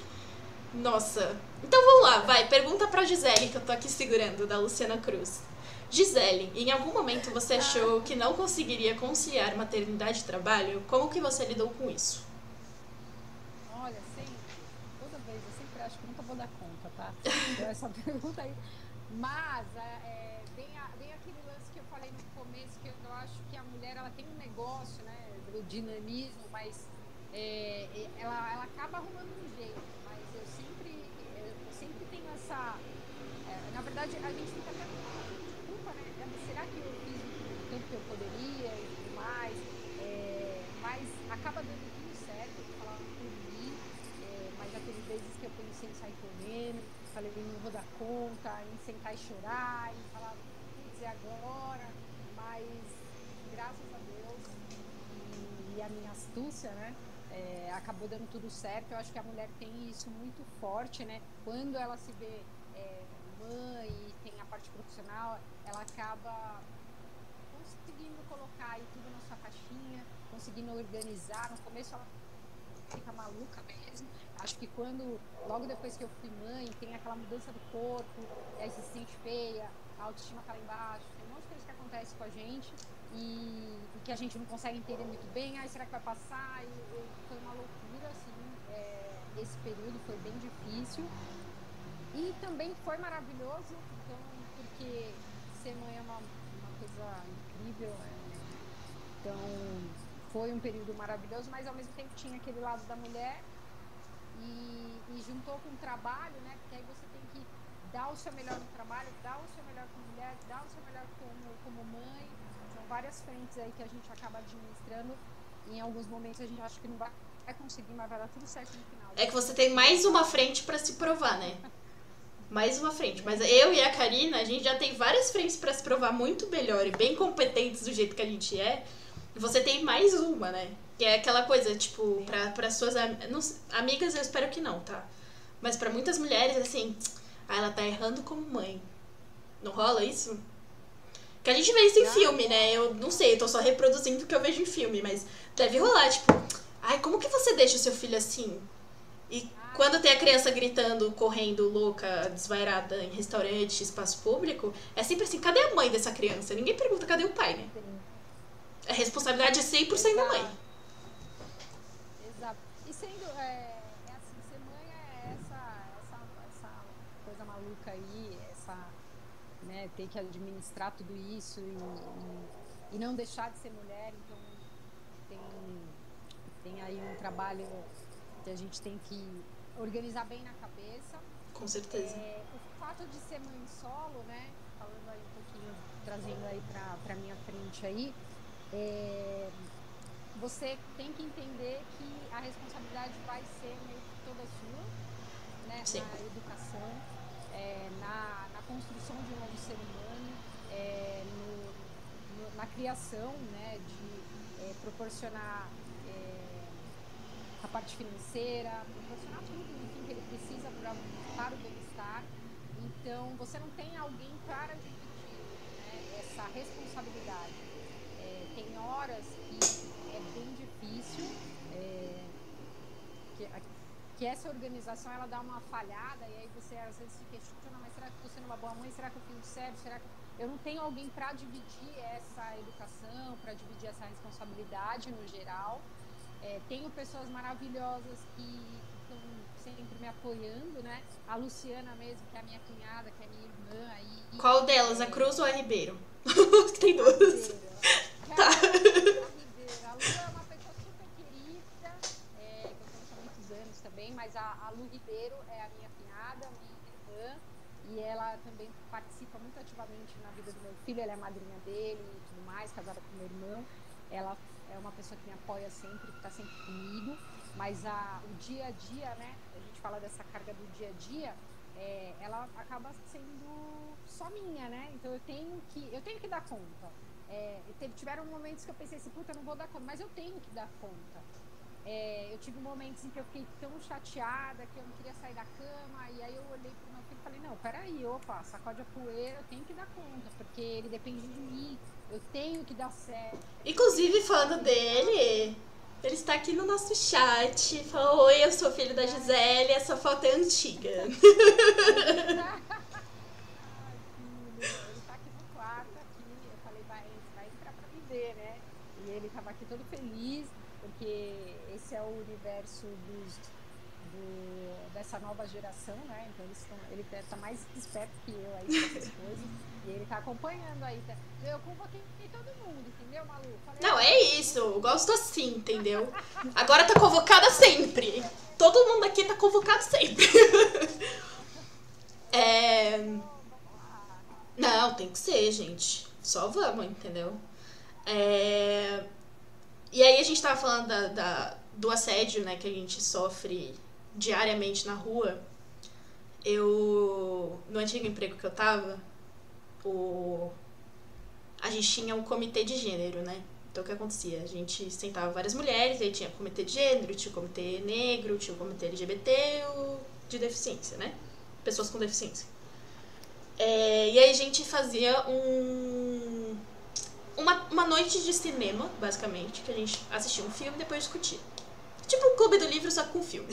Nossa, então vamos lá, vai. Pergunta pra Gisele, que eu tô aqui segurando, da Luciana Cruz. Gisele, em algum momento você achou que não conseguiria conciliar maternidade e trabalho? Como que você lidou com isso? Olha, sempre, toda vez, eu sempre acho que nunca vou dar conta, tá? Então, essa pergunta aí. Mas, é, é, vem, vem aquele lance que eu falei no começo, que eu acho que a mulher, ela tem um negócio, né, do dinamismo, mas é, ela, ela acaba arrumando um jeito essa. É, na verdade, a gente fica até com culpa, né? Será que eu fiz o tanto que eu poderia e tudo mais? É, mas acaba dando tudo certo, falar por mim, é, mas já teve vezes que eu pensei em sair correndo, falei, não vou dar conta, em sentar e chorar, e falar, putz, é agora, mas graças a Deus e, e a minha astúcia, né? é, acabou dando tudo certo. Eu acho que a mulher tem isso muito forte, né? Quando ela se vê é, mãe e tem a parte profissional, ela acaba conseguindo colocar aí tudo na sua caixinha, conseguindo organizar. No começo ela fica maluca mesmo. Acho que quando, logo depois que eu fui mãe, tem aquela mudança do corpo, aí se sente feia, a autoestima tá lá embaixo, acontece com a gente e, e, que a gente não consegue entender muito bem. Ai, será que vai passar? E, e foi uma loucura, assim. É, esse período foi bem difícil. E também foi maravilhoso, então, porque ser mãe é uma, uma coisa incrível. É, então, foi um período maravilhoso, mas ao mesmo tempo tinha aquele lado da mulher e, e juntou com o trabalho, né? Porque aí você tem que dar o seu melhor no trabalho, dar o seu melhor como mulher, dar o seu melhor como, como mãe, várias frentes aí que a gente acaba administrando. em alguns momentos a gente acha que não vai conseguir, mas vai dar tudo certo no final. É que você tem mais uma frente para se provar, né? Mais uma frente. Mas eu e a Karina, a gente já tem várias frentes para se provar muito melhor e bem competentes do jeito que a gente é. E você tem mais uma, né? Que é aquela coisa, tipo, pra suas am não, amigas, eu espero que não, tá? Mas para muitas mulheres, assim, ah, ela tá errando como mãe. Não rola isso? Que a gente vê isso em filme, né? Eu não sei, eu tô só reproduzindo o que eu vejo em filme, mas deve rolar, tipo, ai, como que você deixa o seu filho assim? E Quando tem a criança gritando, correndo, louca, desvairada em restaurante, espaço público, é sempre assim, cadê a mãe dessa criança? Ninguém pergunta cadê o pai, né? A responsabilidade é 100% da mãe. Exato. E sendo, é, é assim, ser mãe é essa, essa, essa coisa maluca aí, essa, né, ter que administrar tudo isso e, e, e não deixar de ser mulher, então tem, tem aí um trabalho que a gente tem que organizar bem na cabeça. Com certeza. É, o fato de ser mãe solo, né? Falando aí um pouquinho, trazendo aí pra minha frente aí, é, você tem que entender que a responsabilidade vai ser meio que toda sua, né? Sim. Na educação, é, na, na construção de um novo ser humano, é, no- no- na criação, né? De é, proporcionar é, a parte financeira, proporcionar tudo enfim, que ele precisa pra, para o bem-estar. Então, você não tem alguém para dividir né, essa responsabilidade. É, tem horas que é bem difícil, é, que, que essa organização ela dá uma falhada e aí você às vezes se questiona, mas será que estou sendo uma boa mãe? Será que eu fiz certo? Será que eu não tenho alguém para dividir essa educação, para dividir essa responsabilidade no geral? É, tenho pessoas maravilhosas que estão sempre me apoiando, né? A Luciana mesmo, que é a minha cunhada, que é a minha irmã aí. Qual delas, a Cruz ou a Ribeiro? tem duas. Ribeiro. Tá. A Ribeiro. A Lu é uma pessoa super querida, é, que eu conheço há muitos anos também, mas a, a Lu Ribeiro é a minha cunhada, minha irmã, e ela também participa muito ativamente na vida do meu filho, ela é a madrinha dele e tudo mais, casada com meu irmão. Ela é uma pessoa que me apoia sempre, que está sempre comigo, mas a, o dia a dia, né? A gente fala dessa carga do dia a dia, é, ela acaba sendo só minha, né? Então eu tenho que, eu tenho que dar conta. É, teve- tiveram momentos que eu pensei assim, puta, eu não vou dar conta, mas eu tenho que dar conta. É, eu tive momentos em que eu fiquei tão chateada que eu não queria sair da cama, e aí eu olhei pro meu filho e falei, não, peraí, opa, sacode a poeira, eu tenho que dar conta, porque ele depende de mim, eu tenho que dar certo. Inclusive, falando dele, ele está aqui no nosso chat. Falou: Oi, eu sou filho da Gisele, essa foto é antiga. Ai, filho, ele tá aqui no quarto, aqui. Eu falei, vai, vai entrar pra viver, né? E ele tava aqui todo feliz, porque esse é o universo dos, do, dessa nova geração, né? Então eles estão, ele tá- tá mais esperto que eu aí com essas coisas. E ele tá acompanhando aí. tá? Eu convoquei todo mundo, entendeu, Malu? Falei, Não, é isso. Eu gosto assim, entendeu? Agora tá convocada sempre. Todo mundo aqui tá convocado sempre. É. Não, tem que ser, gente. Só vamos, entendeu? É, E aí a gente tava falando da, da- do assédio, né, que a gente sofre diariamente na rua. Eu, no antigo emprego que eu tava, o... a gente tinha um comitê de gênero, né? Então o que acontecia? A gente sentava várias mulheres, aí tinha comitê de gênero, tinha o comitê negro, tinha o comitê LGBT o de deficiência, né? Pessoas com deficiência. É, e aí a gente fazia um uma, uma noite de cinema, basicamente, que a gente assistia um filme e depois discutia. Tipo um clube do livro, só com filme.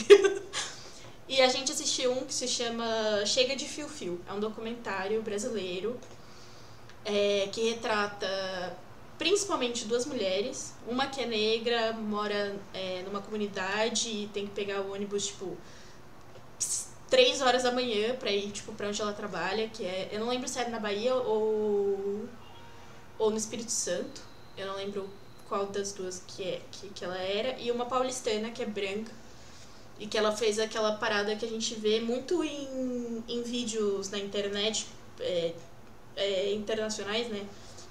e a gente assistiu um que se chama Chega de Fio Fio. É um documentário brasileiro é, que retrata principalmente duas mulheres. Uma que é negra, mora é, numa comunidade e tem que pegar o ônibus, tipo, três horas da manhã pra ir, tipo, pra onde ela trabalha, que é. Eu não lembro se era na Bahia ou. Ou no Espírito Santo. Eu não lembro qual das duas que, é, que, que ela era. E uma paulistana que é branca. E que ela fez aquela parada que a gente vê muito em, em vídeos na internet é, é, internacionais, né?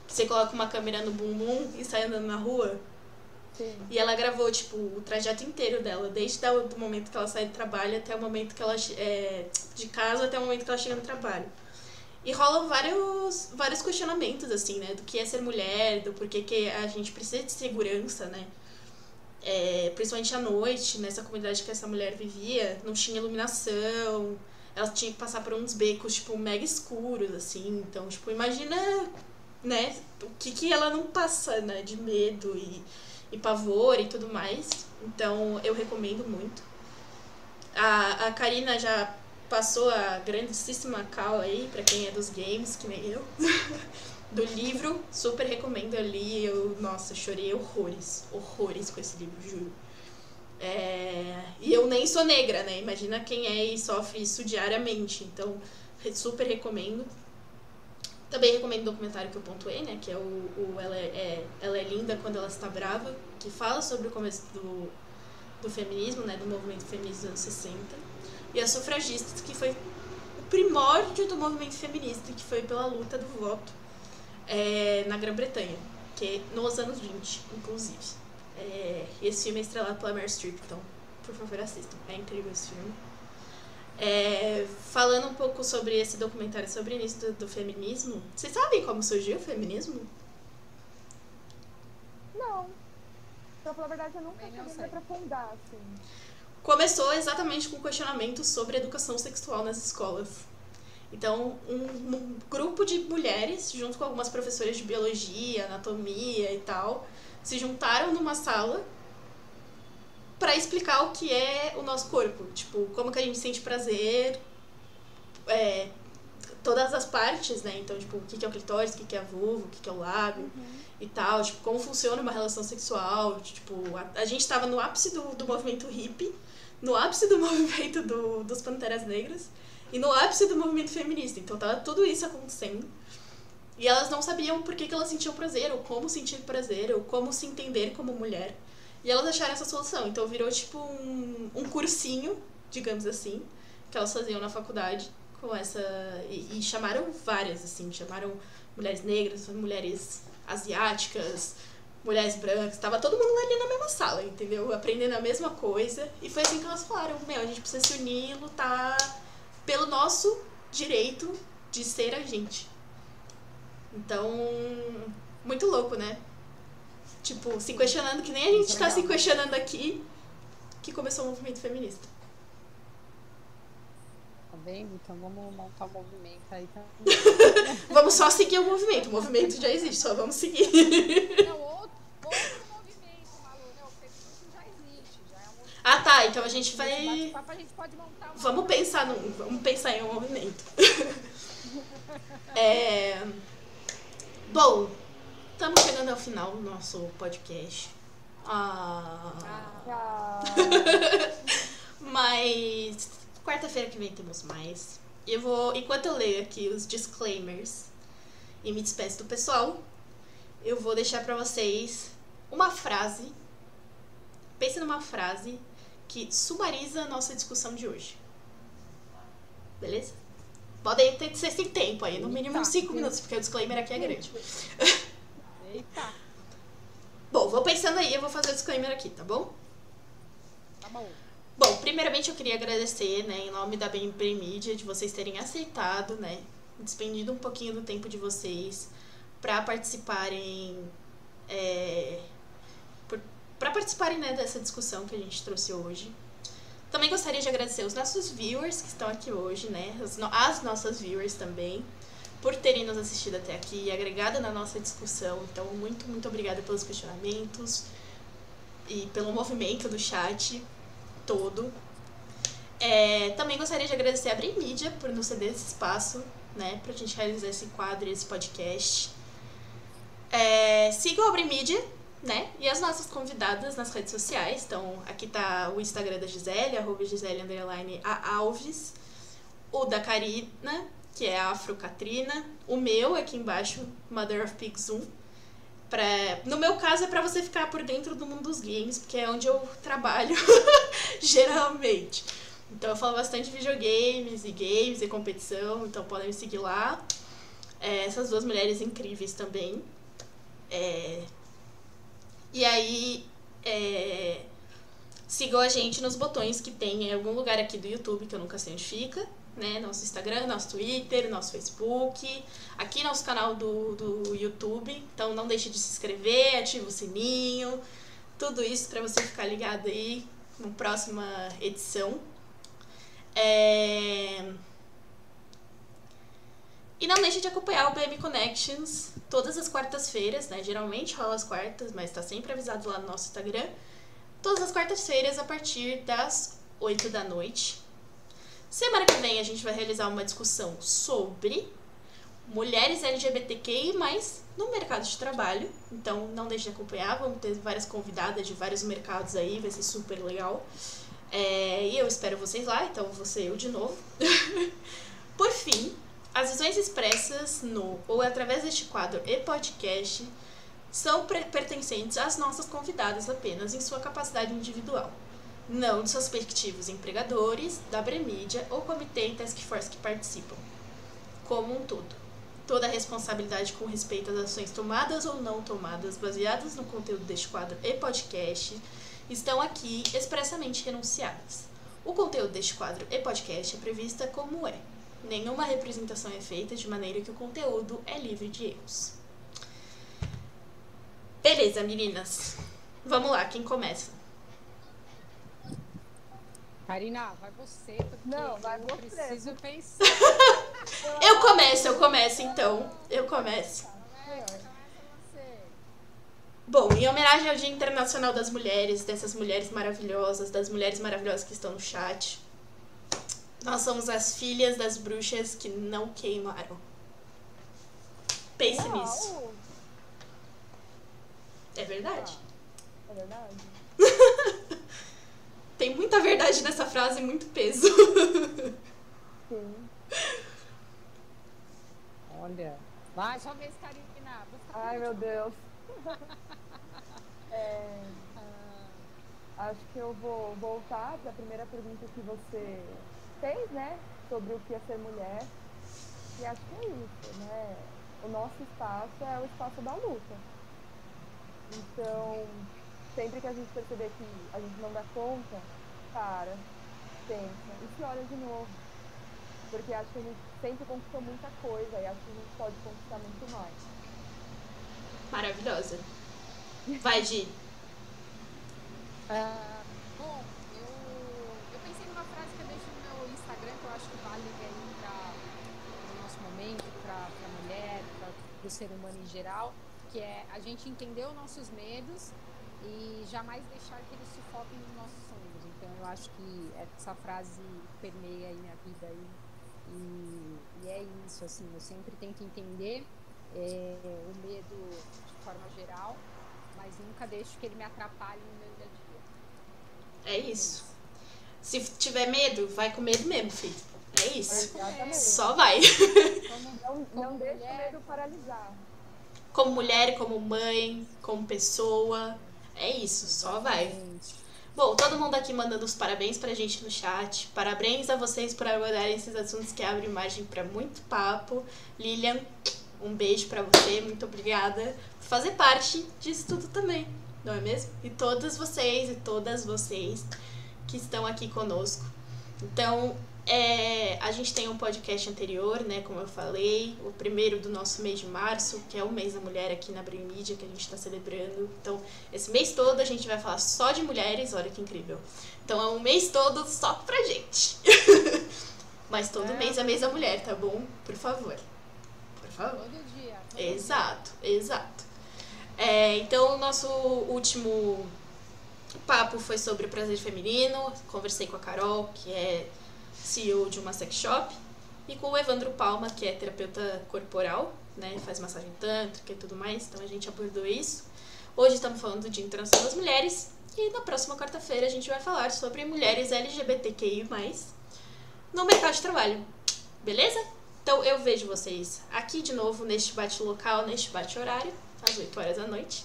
Que você coloca uma câmera no bumbum e sai andando na rua. Sim. E ela gravou, tipo, o trajeto inteiro dela, desde o momento que ela sai do trabalho até o momento que ela. É, de casa até o momento que ela chega no trabalho. E rolam vários, vários questionamentos, assim, né? Do que é ser mulher, do porquê que a gente precisa de segurança, né? É, principalmente à noite, nessa comunidade que essa mulher vivia, não tinha iluminação, ela tinha que passar por uns becos, tipo, mega escuros, assim. Então, tipo, imagina, né? O que, que ela não passa, né? De medo e, e pavor e tudo mais. Então, eu recomendo muito. A, a Karina já passou a grandíssima cal aí, pra quem é dos games, que nem eu. do livro, super recomendo. Eu li, eu, nossa, chorei horrores, horrores com esse livro, juro. É, e eu nem sou negra, né? Imagina quem é e sofre isso diariamente. Então, super recomendo. Também recomendo o documentário que eu pontuei, né? Que é o, o ela, é, é, ela é Linda Quando Ela Está Brava, que fala sobre o começo do, do feminismo, né? Do movimento feminista dos anos 60. E as sufragistas, que foi o primórdio do movimento feminista, que foi pela luta do voto é, na Grã-Bretanha, que é nos anos 20, inclusive. É, esse filme é estrelado pela Meryl Streep, então, por favor, assistam. É incrível esse filme. É, falando um pouco sobre esse documentário sobre o início do, do feminismo, vocês sabem como surgiu o feminismo? Não. Pra falar a verdade, eu nunca cheguei me aprofundar, assim. Começou exatamente com questionamentos sobre educação sexual nas escolas. Então, um, um, grupo de mulheres, junto com algumas professoras de biologia, anatomia e tal, se juntaram numa sala para explicar o que é o nosso corpo. Tipo, como que a gente sente prazer, é, todas as partes, né? Então, tipo, o que é o clitóris, o que é a vulva, o que é o lábio uhum. e tal. Tipo, como funciona uma relação sexual. Tipo, a, a gente tava no ápice do, do movimento hippie, no ápice do movimento do, dos Panteras Negras e no ápice do movimento feminista. Então, tava tudo isso acontecendo. E elas não sabiam por que, que elas sentiam prazer, ou como sentir prazer, ou como se entender como mulher. E elas acharam essa solução. Então virou tipo um, um cursinho, digamos assim, que elas faziam na faculdade com essa. E, e chamaram várias, assim, chamaram mulheres negras, mulheres asiáticas, mulheres brancas, tava todo mundo ali na mesma sala, entendeu? Aprendendo a mesma coisa. E foi assim que elas falaram, meu, a gente precisa se unir e lutar pelo nosso direito de ser a gente. Então, muito louco, né? Tipo, se questionando que nem a gente está se questionando aqui, que começou o movimento feminista. Tá vendo? Então vamos montar o um movimento aí também. vamos só seguir o movimento. O movimento já existe, só vamos seguir. Não, outro, outro movimento, Malu. Não, o feminismo já existe. Já é um movimento. Ah, tá. Então a gente vai. A gente montar vamos pensar num, Vamos pensar em um movimento. é. Bom, estamos chegando ao final do nosso podcast. Ah. ah. Mas quarta-feira que vem temos mais. Eu vou, enquanto eu leio aqui os disclaimers e me despeço do pessoal, eu vou deixar para vocês uma frase. Pense numa frase que sumariza a nossa discussão de hoje. Beleza? Podem ter, vocês têm tempo aí, no mínimo uns 5 minutos, porque o disclaimer aqui é grande. Eita. Bom, vou pensando aí, eu vou fazer o disclaimer aqui, tá bom? Tá bom. Bom, primeiramente eu queria agradecer, né, em nome da Bem Media, de vocês terem aceitado, né, despendido um pouquinho do tempo de vocês para participarem, é, para participarem, né, dessa discussão que a gente trouxe hoje. Também gostaria de agradecer os nossos viewers que estão aqui hoje, né? As, no as nossas viewers também, por terem nos assistido até aqui e agregado na nossa discussão. Então, muito, muito obrigada pelos questionamentos e pelo movimento do chat todo. É, também gostaria de agradecer a Brim por nos ceder esse espaço, né, pra gente realizar esse quadro e esse podcast. É, sigam a Brim né? E as nossas convidadas nas redes sociais. Então, aqui tá o Instagram da Gisele, arroba Gisele underline a Alves. O da Karina, que é Afrocatrina. O meu, aqui embaixo, Mother of Pigs 1. Pra, no meu caso, é para você ficar por dentro do mundo dos games, porque é onde eu trabalho, geralmente. Então, eu falo bastante de videogames e games e competição, então podem me seguir lá. É, essas duas mulheres incríveis também. É, e aí, é, sigam a gente nos botões que tem em algum lugar aqui do YouTube, que eu nunca sei onde fica. Né? Nosso Instagram, nosso Twitter, nosso Facebook, aqui nosso canal do, do YouTube. Então não deixe de se inscrever, ative o sininho, tudo isso para você ficar ligado aí na próxima edição. É... E não deixe de acompanhar o BM Connections todas as quartas-feiras, né? Geralmente rola as quartas, mas está sempre avisado lá no nosso Instagram. Todas as quartas-feiras a partir das 8 da noite. Semana que vem a gente vai realizar uma discussão sobre mulheres LGBTQI, no mercado de trabalho. Então não deixe de acompanhar, vamos ter várias convidadas de vários mercados aí, vai ser super legal. É, e eu espero vocês lá, então vou ser eu de novo. Por fim, as visões expressas no ou através deste quadro e podcast são pertencentes às nossas convidadas apenas em sua capacidade individual, não de seus respectivos empregadores, da Bremídia ou comitê e task force que participam, como um todo. Toda a responsabilidade com respeito às ações tomadas ou não tomadas baseadas no conteúdo deste quadro e podcast estão aqui expressamente renunciadas. O conteúdo deste quadro e podcast é prevista como é. Nenhuma representação é feita de maneira que o conteúdo é livre de erros. Beleza, meninas. Vamos lá, quem começa? Karina, vai você, porque Não, vai eu você. preciso pensar. Eu começo, eu começo então. Eu começo. Começa, começa você. Bom, em homenagem ao Dia Internacional das Mulheres, dessas mulheres maravilhosas, das mulheres maravilhosas que estão no chat, nós somos as filhas das bruxas que não queimaram. Pense nisso. Uau, É verdade. É verdade? Tem muita verdade nessa frase e muito peso. Sim. Olha. Vai, só vez, Karina. Ai, meu. Deus. É, Ah, acho que eu vou voltar para a primeira pergunta que você fez, né? Sobre o que é ser mulher. E acho que é isso, né? O nosso espaço é o espaço da luta. Então, sempre que a gente perceber que a gente não dá conta, para, pensa e se olha de novo. Porque acho que a gente sempre conquistou muita coisa e acho que a gente pode conquistar muito mais. Maravilhosa. Vai, Gi. Ah, bom, eu, eu pensei numa frase que eu deixo no meu Instagram que eu acho que vale aí para o nosso momento, para a mulher, para o ser humano em geral, que é a gente entender os nossos medos e jamais deixar que eles sufoquem os nossos sonhos. Então eu acho que essa frase permeia aí minha vida aí. E, e é isso, assim, eu sempre tento entender eh, o medo de forma geral, mas nunca deixo que ele me atrapalhe no meu dia a dia. É isso. Se tiver medo, vai com medo mesmo, filho. É isso. Exatamente. Só vai. Como, Não, não Como deixa o mulher. medo paralisar. Como mulher, como mãe, como pessoa. É isso, só vai. Bom, todo mundo aqui mandando os parabéns pra gente no chat. Parabéns a vocês por abordarem esses assuntos que abrem margem pra muito papo. Lilian, um beijo pra você, muito obrigada por fazer parte disso tudo também, não é mesmo? E todas vocês e todas vocês que estão aqui conosco. Então, é, a gente tem um podcast anterior, né, como eu falei, o primeiro do nosso mês de março, que é o mês da mulher aqui na Brain Media, que a gente está celebrando. Então, esse mês todo a gente vai falar só de mulheres, olha que incrível. Então é um mês todo só pra gente. Mas todo É. mês é mês da mulher, tá bom? Por favor. Por favor. Todo dia. todo Exato, exato. É, então, o nosso último papo foi sobre o prazer feminino. Conversei com a Carol, que é CEO de uma sex shop, e com o Evandro Palma, que é terapeuta corporal, né? Faz massagem tântrica e tudo mais. Então, a gente abordou isso. Hoje estamos falando do Dia Internacional das Mulheres. E na próxima quarta-feira a gente vai falar sobre mulheres LGBTQI+, no mercado de trabalho. Beleza? Então eu vejo vocês aqui de novo neste bate-local, neste bate-horário, às 8 horas da noite.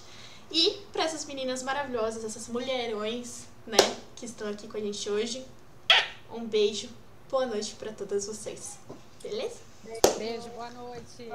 E para essas meninas maravilhosas, essas mulherões, né, que estão aqui com a gente hoje, um beijo, boa noite para todas vocês. Beleza? Beijo, boa noite.